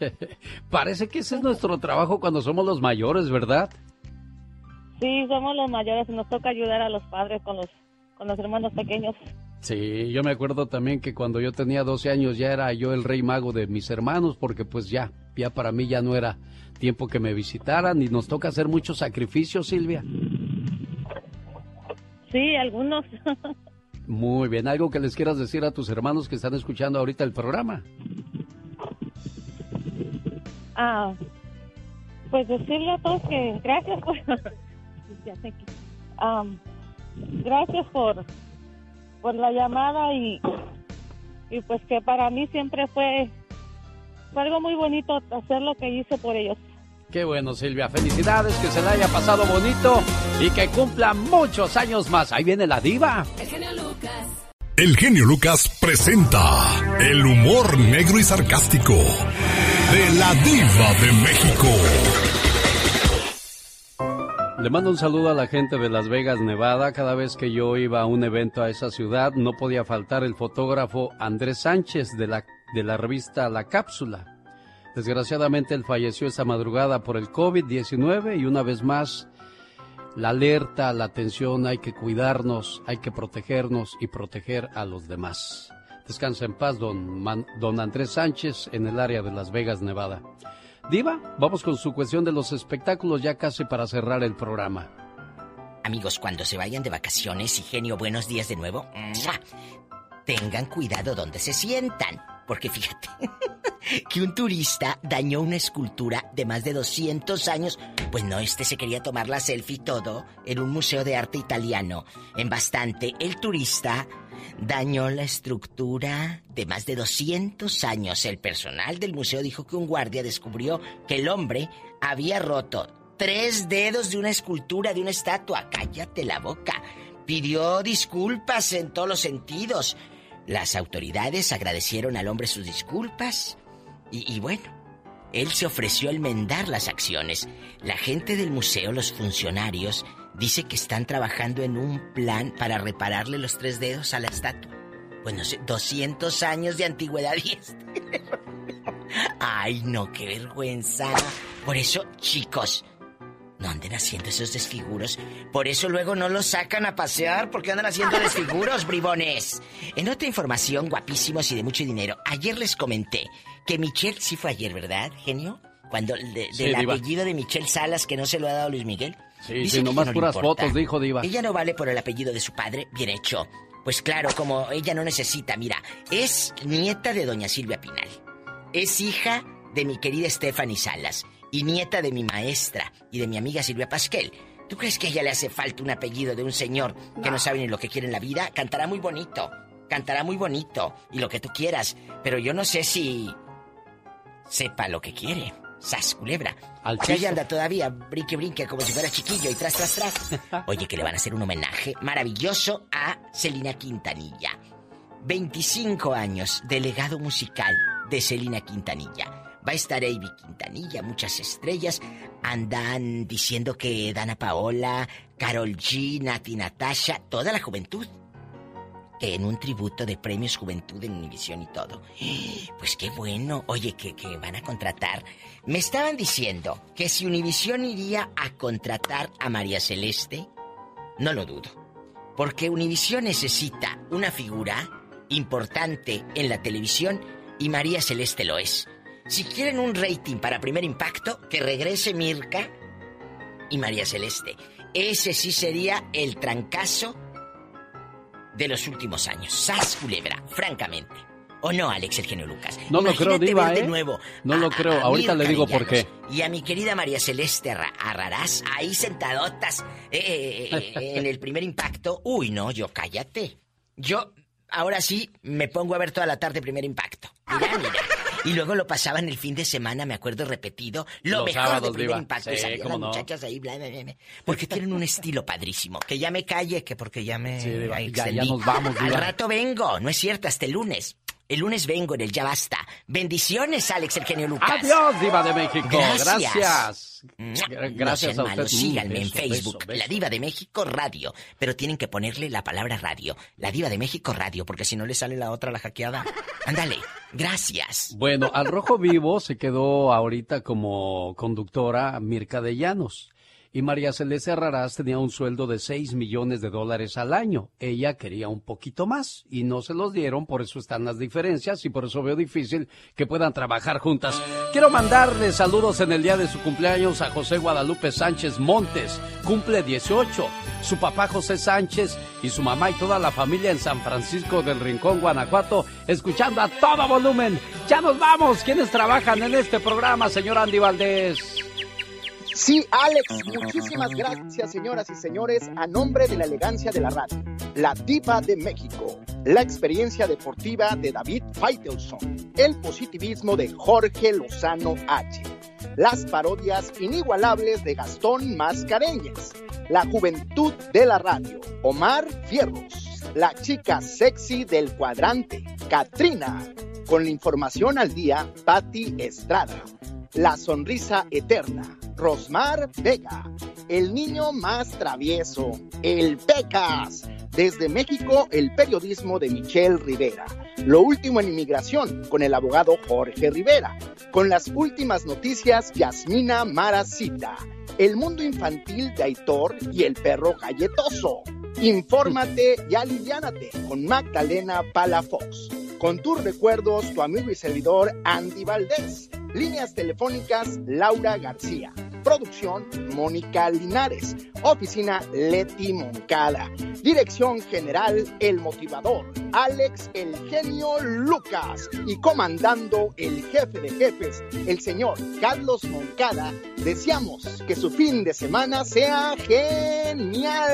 Speaker 2: Parece que ese es nuestro trabajo cuando somos los mayores, ¿verdad?
Speaker 21: Sí, somos los mayores nos toca ayudar a los padres con los, con los hermanos pequeños.
Speaker 2: Sí, yo me acuerdo también que cuando yo tenía 12 años ya era yo el rey mago de mis hermanos porque pues ya, ya para mí ya no era tiempo que me visitaran y nos toca hacer muchos sacrificios, Silvia.
Speaker 21: Sí, algunos.
Speaker 2: Muy bien, ¿algo que les quieras decir a tus hermanos que están escuchando ahorita el programa?
Speaker 21: Ah, pues decirle a todos que gracias por... gracias por por la llamada y, y pues que para mí siempre fue algo muy bonito hacer lo que hice por ellos.
Speaker 2: Qué bueno, Silvia. Felicidades, que se la haya pasado bonito y que cumpla muchos años más. Ahí viene la diva.
Speaker 1: El genio Lucas. El genio Lucas presenta el humor negro y sarcástico de la diva de México.
Speaker 2: Le mando un saludo a la gente de Las Vegas, Nevada. Cada vez que yo iba a un evento a esa ciudad, no podía faltar el fotógrafo Andrés Sánchez de la, de la revista La Cápsula. Desgraciadamente él falleció esa madrugada por el COVID-19 y una vez más la alerta, la atención, hay que cuidarnos, hay que protegernos y proteger a los demás. Descansa en paz, don, don Andrés Sánchez, en el área de Las Vegas, Nevada. Diva, vamos con su cuestión de los espectáculos ya casi para cerrar el programa.
Speaker 30: Amigos, cuando se vayan de vacaciones y genio, buenos días de nuevo. Tengan cuidado donde se sientan. Porque fíjate que un turista dañó una escultura de más de 200 años. Pues no, este se quería tomar la selfie todo en un museo de arte italiano. En bastante, el turista dañó la estructura de más de 200 años. El personal del museo dijo que un guardia descubrió que el hombre había roto tres dedos de una escultura, de una estatua. Cállate la boca. Pidió disculpas en todos los sentidos. Las autoridades agradecieron al hombre sus disculpas. Y, bueno, él se ofreció a enmendar las acciones. La gente del museo, los funcionarios, dice que están trabajando en un plan para repararle los tres dedos a la estatua. Pues no sé, 200 años de antigüedad y este... Ay, no, qué vergüenza. Por eso, chicos, no anden haciendo esos desfiguros. Por eso luego no los sacan a pasear porque andan haciendo desfiguros, bribones. En otra información, guapísimos y de mucho dinero, ayer les comenté que Michelle, sí fue ayer, ¿verdad, genio? Cuando del apellido de Michelle Salas que no se lo ha dado Luis Miguel.
Speaker 2: Sí, sí, nomás puras fotos, dijo Diva.
Speaker 30: Ella no vale por el apellido de su padre, bien hecho. Pues claro, como ella no necesita, mira, es nieta de doña Silvia Pinal. Es hija de mi querida Stephanie Salas y nieta de mi maestra y de mi amiga Silvia Pasquel. ¿Tú crees que a ella le hace falta un apellido de un señor que no sabe ni lo que quiere en la vida? Cantará muy bonito, cantará muy bonito y lo que tú quieras, pero yo no sé si sepa lo que quiere. Sas, culebra. Al ella anda todavía, brinque, brinque, como si fuera chiquillo y tras, tras, tras. Oye, que le van a hacer un homenaje maravilloso a Celina Quintanilla. 25 años de legado musical de Celina Quintanilla. Va a estar Avi Quintanilla, muchas estrellas. Andan diciendo que Dana Paola, Carol G, Nati Natasha, toda la juventud en un tributo de premios Juventud en Univisión y todo. Pues qué bueno. Oye, que, que van a contratar. Me estaban diciendo que si Univisión iría a contratar a María Celeste, no lo dudo. Porque Univisión necesita una figura importante en la televisión y María Celeste lo es. Si quieren un rating para primer impacto, que regrese Mirka y María Celeste. Ese sí sería el trancazo de los últimos años. Sas culebra, francamente. ¿O no, Alex, el genio Lucas?
Speaker 2: No lo creo, Diva, ¿eh? De nuevo no lo creo. Ahorita le digo por qué.
Speaker 30: Y a mi querida María Celeste Arrarás, ahí sentadotas eh, eh, eh, en el primer impacto. Uy, no, yo cállate. Yo, ahora sí, me pongo a ver toda la tarde primer impacto. Mira, mira.
Speaker 43: Y luego lo pasaban el fin de semana, me acuerdo repetido. Lo
Speaker 2: Los
Speaker 43: mejor
Speaker 2: sábados,
Speaker 43: de primer impacto.
Speaker 2: Sí,
Speaker 43: y salían
Speaker 2: cómo
Speaker 43: las
Speaker 2: no.
Speaker 43: muchachas ahí, bla, bla, bla, bla. Porque tienen un estilo padrísimo. Que ya me calle, que porque ya me
Speaker 2: Sí, ya- nos vamos,
Speaker 43: Al
Speaker 2: Diva.
Speaker 43: rato vengo, no es cierto, hasta el lunes. El lunes vengo en el Ya Basta. Bendiciones, Alex, el genio Lucas.
Speaker 2: Adiós, Diva de México.
Speaker 43: Gracias.
Speaker 2: Gracias.
Speaker 43: No
Speaker 2: Gracias a
Speaker 43: malos,
Speaker 2: Mm,
Speaker 43: síganme en Facebook,
Speaker 2: beso, beso.
Speaker 43: La Diva de México Radio. Pero tienen que ponerle la palabra radio. La Diva de México Radio, porque si no le sale la otra, la hackeada. Ándale, gracias.
Speaker 2: Bueno, al rojo vivo se quedó ahorita como conductora Mirka de Llanos. Y María Celeste Arrarás tenía un sueldo de 6 millones de dólares al año. Ella quería un poquito más y no se los dieron, por eso están las diferencias y por eso veo difícil que puedan trabajar juntas. Quiero mandarle saludos en el día de su cumpleaños a José Guadalupe Sánchez Montes, cumple 18. Su papá José Sánchez y su mamá y toda la familia en San Francisco del Rincón, Guanajuato, escuchando a todo volumen. Ya nos vamos. ¿Quiénes trabajan en este programa, señor Andy Valdés?
Speaker 27: Sí, Alex, muchísimas gracias, señoras y señores, a nombre de la elegancia de la radio, la diva de México, la experiencia deportiva de David Faitelson, el positivismo de Jorge Lozano H, las parodias inigualables de Gastón Mascareñas, la juventud de la radio, Omar Fierros, la chica sexy del cuadrante, Katrina, con la información al día, Patti Estrada, la sonrisa eterna, Rosmar Vega, el niño más travieso, el Pecas. Desde México, el periodismo de Michelle Rivera. Lo último en inmigración, con el abogado Jorge Rivera. Con las últimas noticias, Yasmina Maracita. El mundo infantil de Aitor y el perro galletoso. Infórmate y aliviánate con Magdalena Palafox. Con tus recuerdos, tu amigo y servidor Andy Valdés. Líneas telefónicas Laura García. Producción Mónica Linares. Oficina Leti Moncada. Dirección General El Motivador. Alex El Genio Lucas. Y comandando el jefe de jefes, el señor Carlos Moncada. Deseamos que su fin de semana sea genial.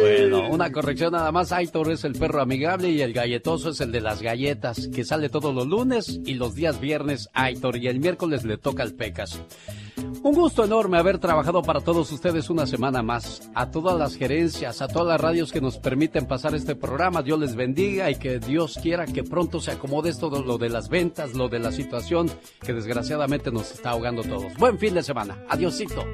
Speaker 2: Bueno, una corrección nada más. Aitor es el perro amigable y el galletoso es el de las galletas, que sale todos los lunes y los días viernes Aitor y el miércoles le toca al Pecas. Un gusto enorme haber trabajado para todos ustedes una semana más. A todas las gerencias, a todas las radios que nos permiten pasar este programa, Dios les bendiga y que Dios quiera que pronto se acomode esto lo de las ventas, lo de la situación que desgraciadamente nos está ahogando todos. Buen fin de semana. Adiosito.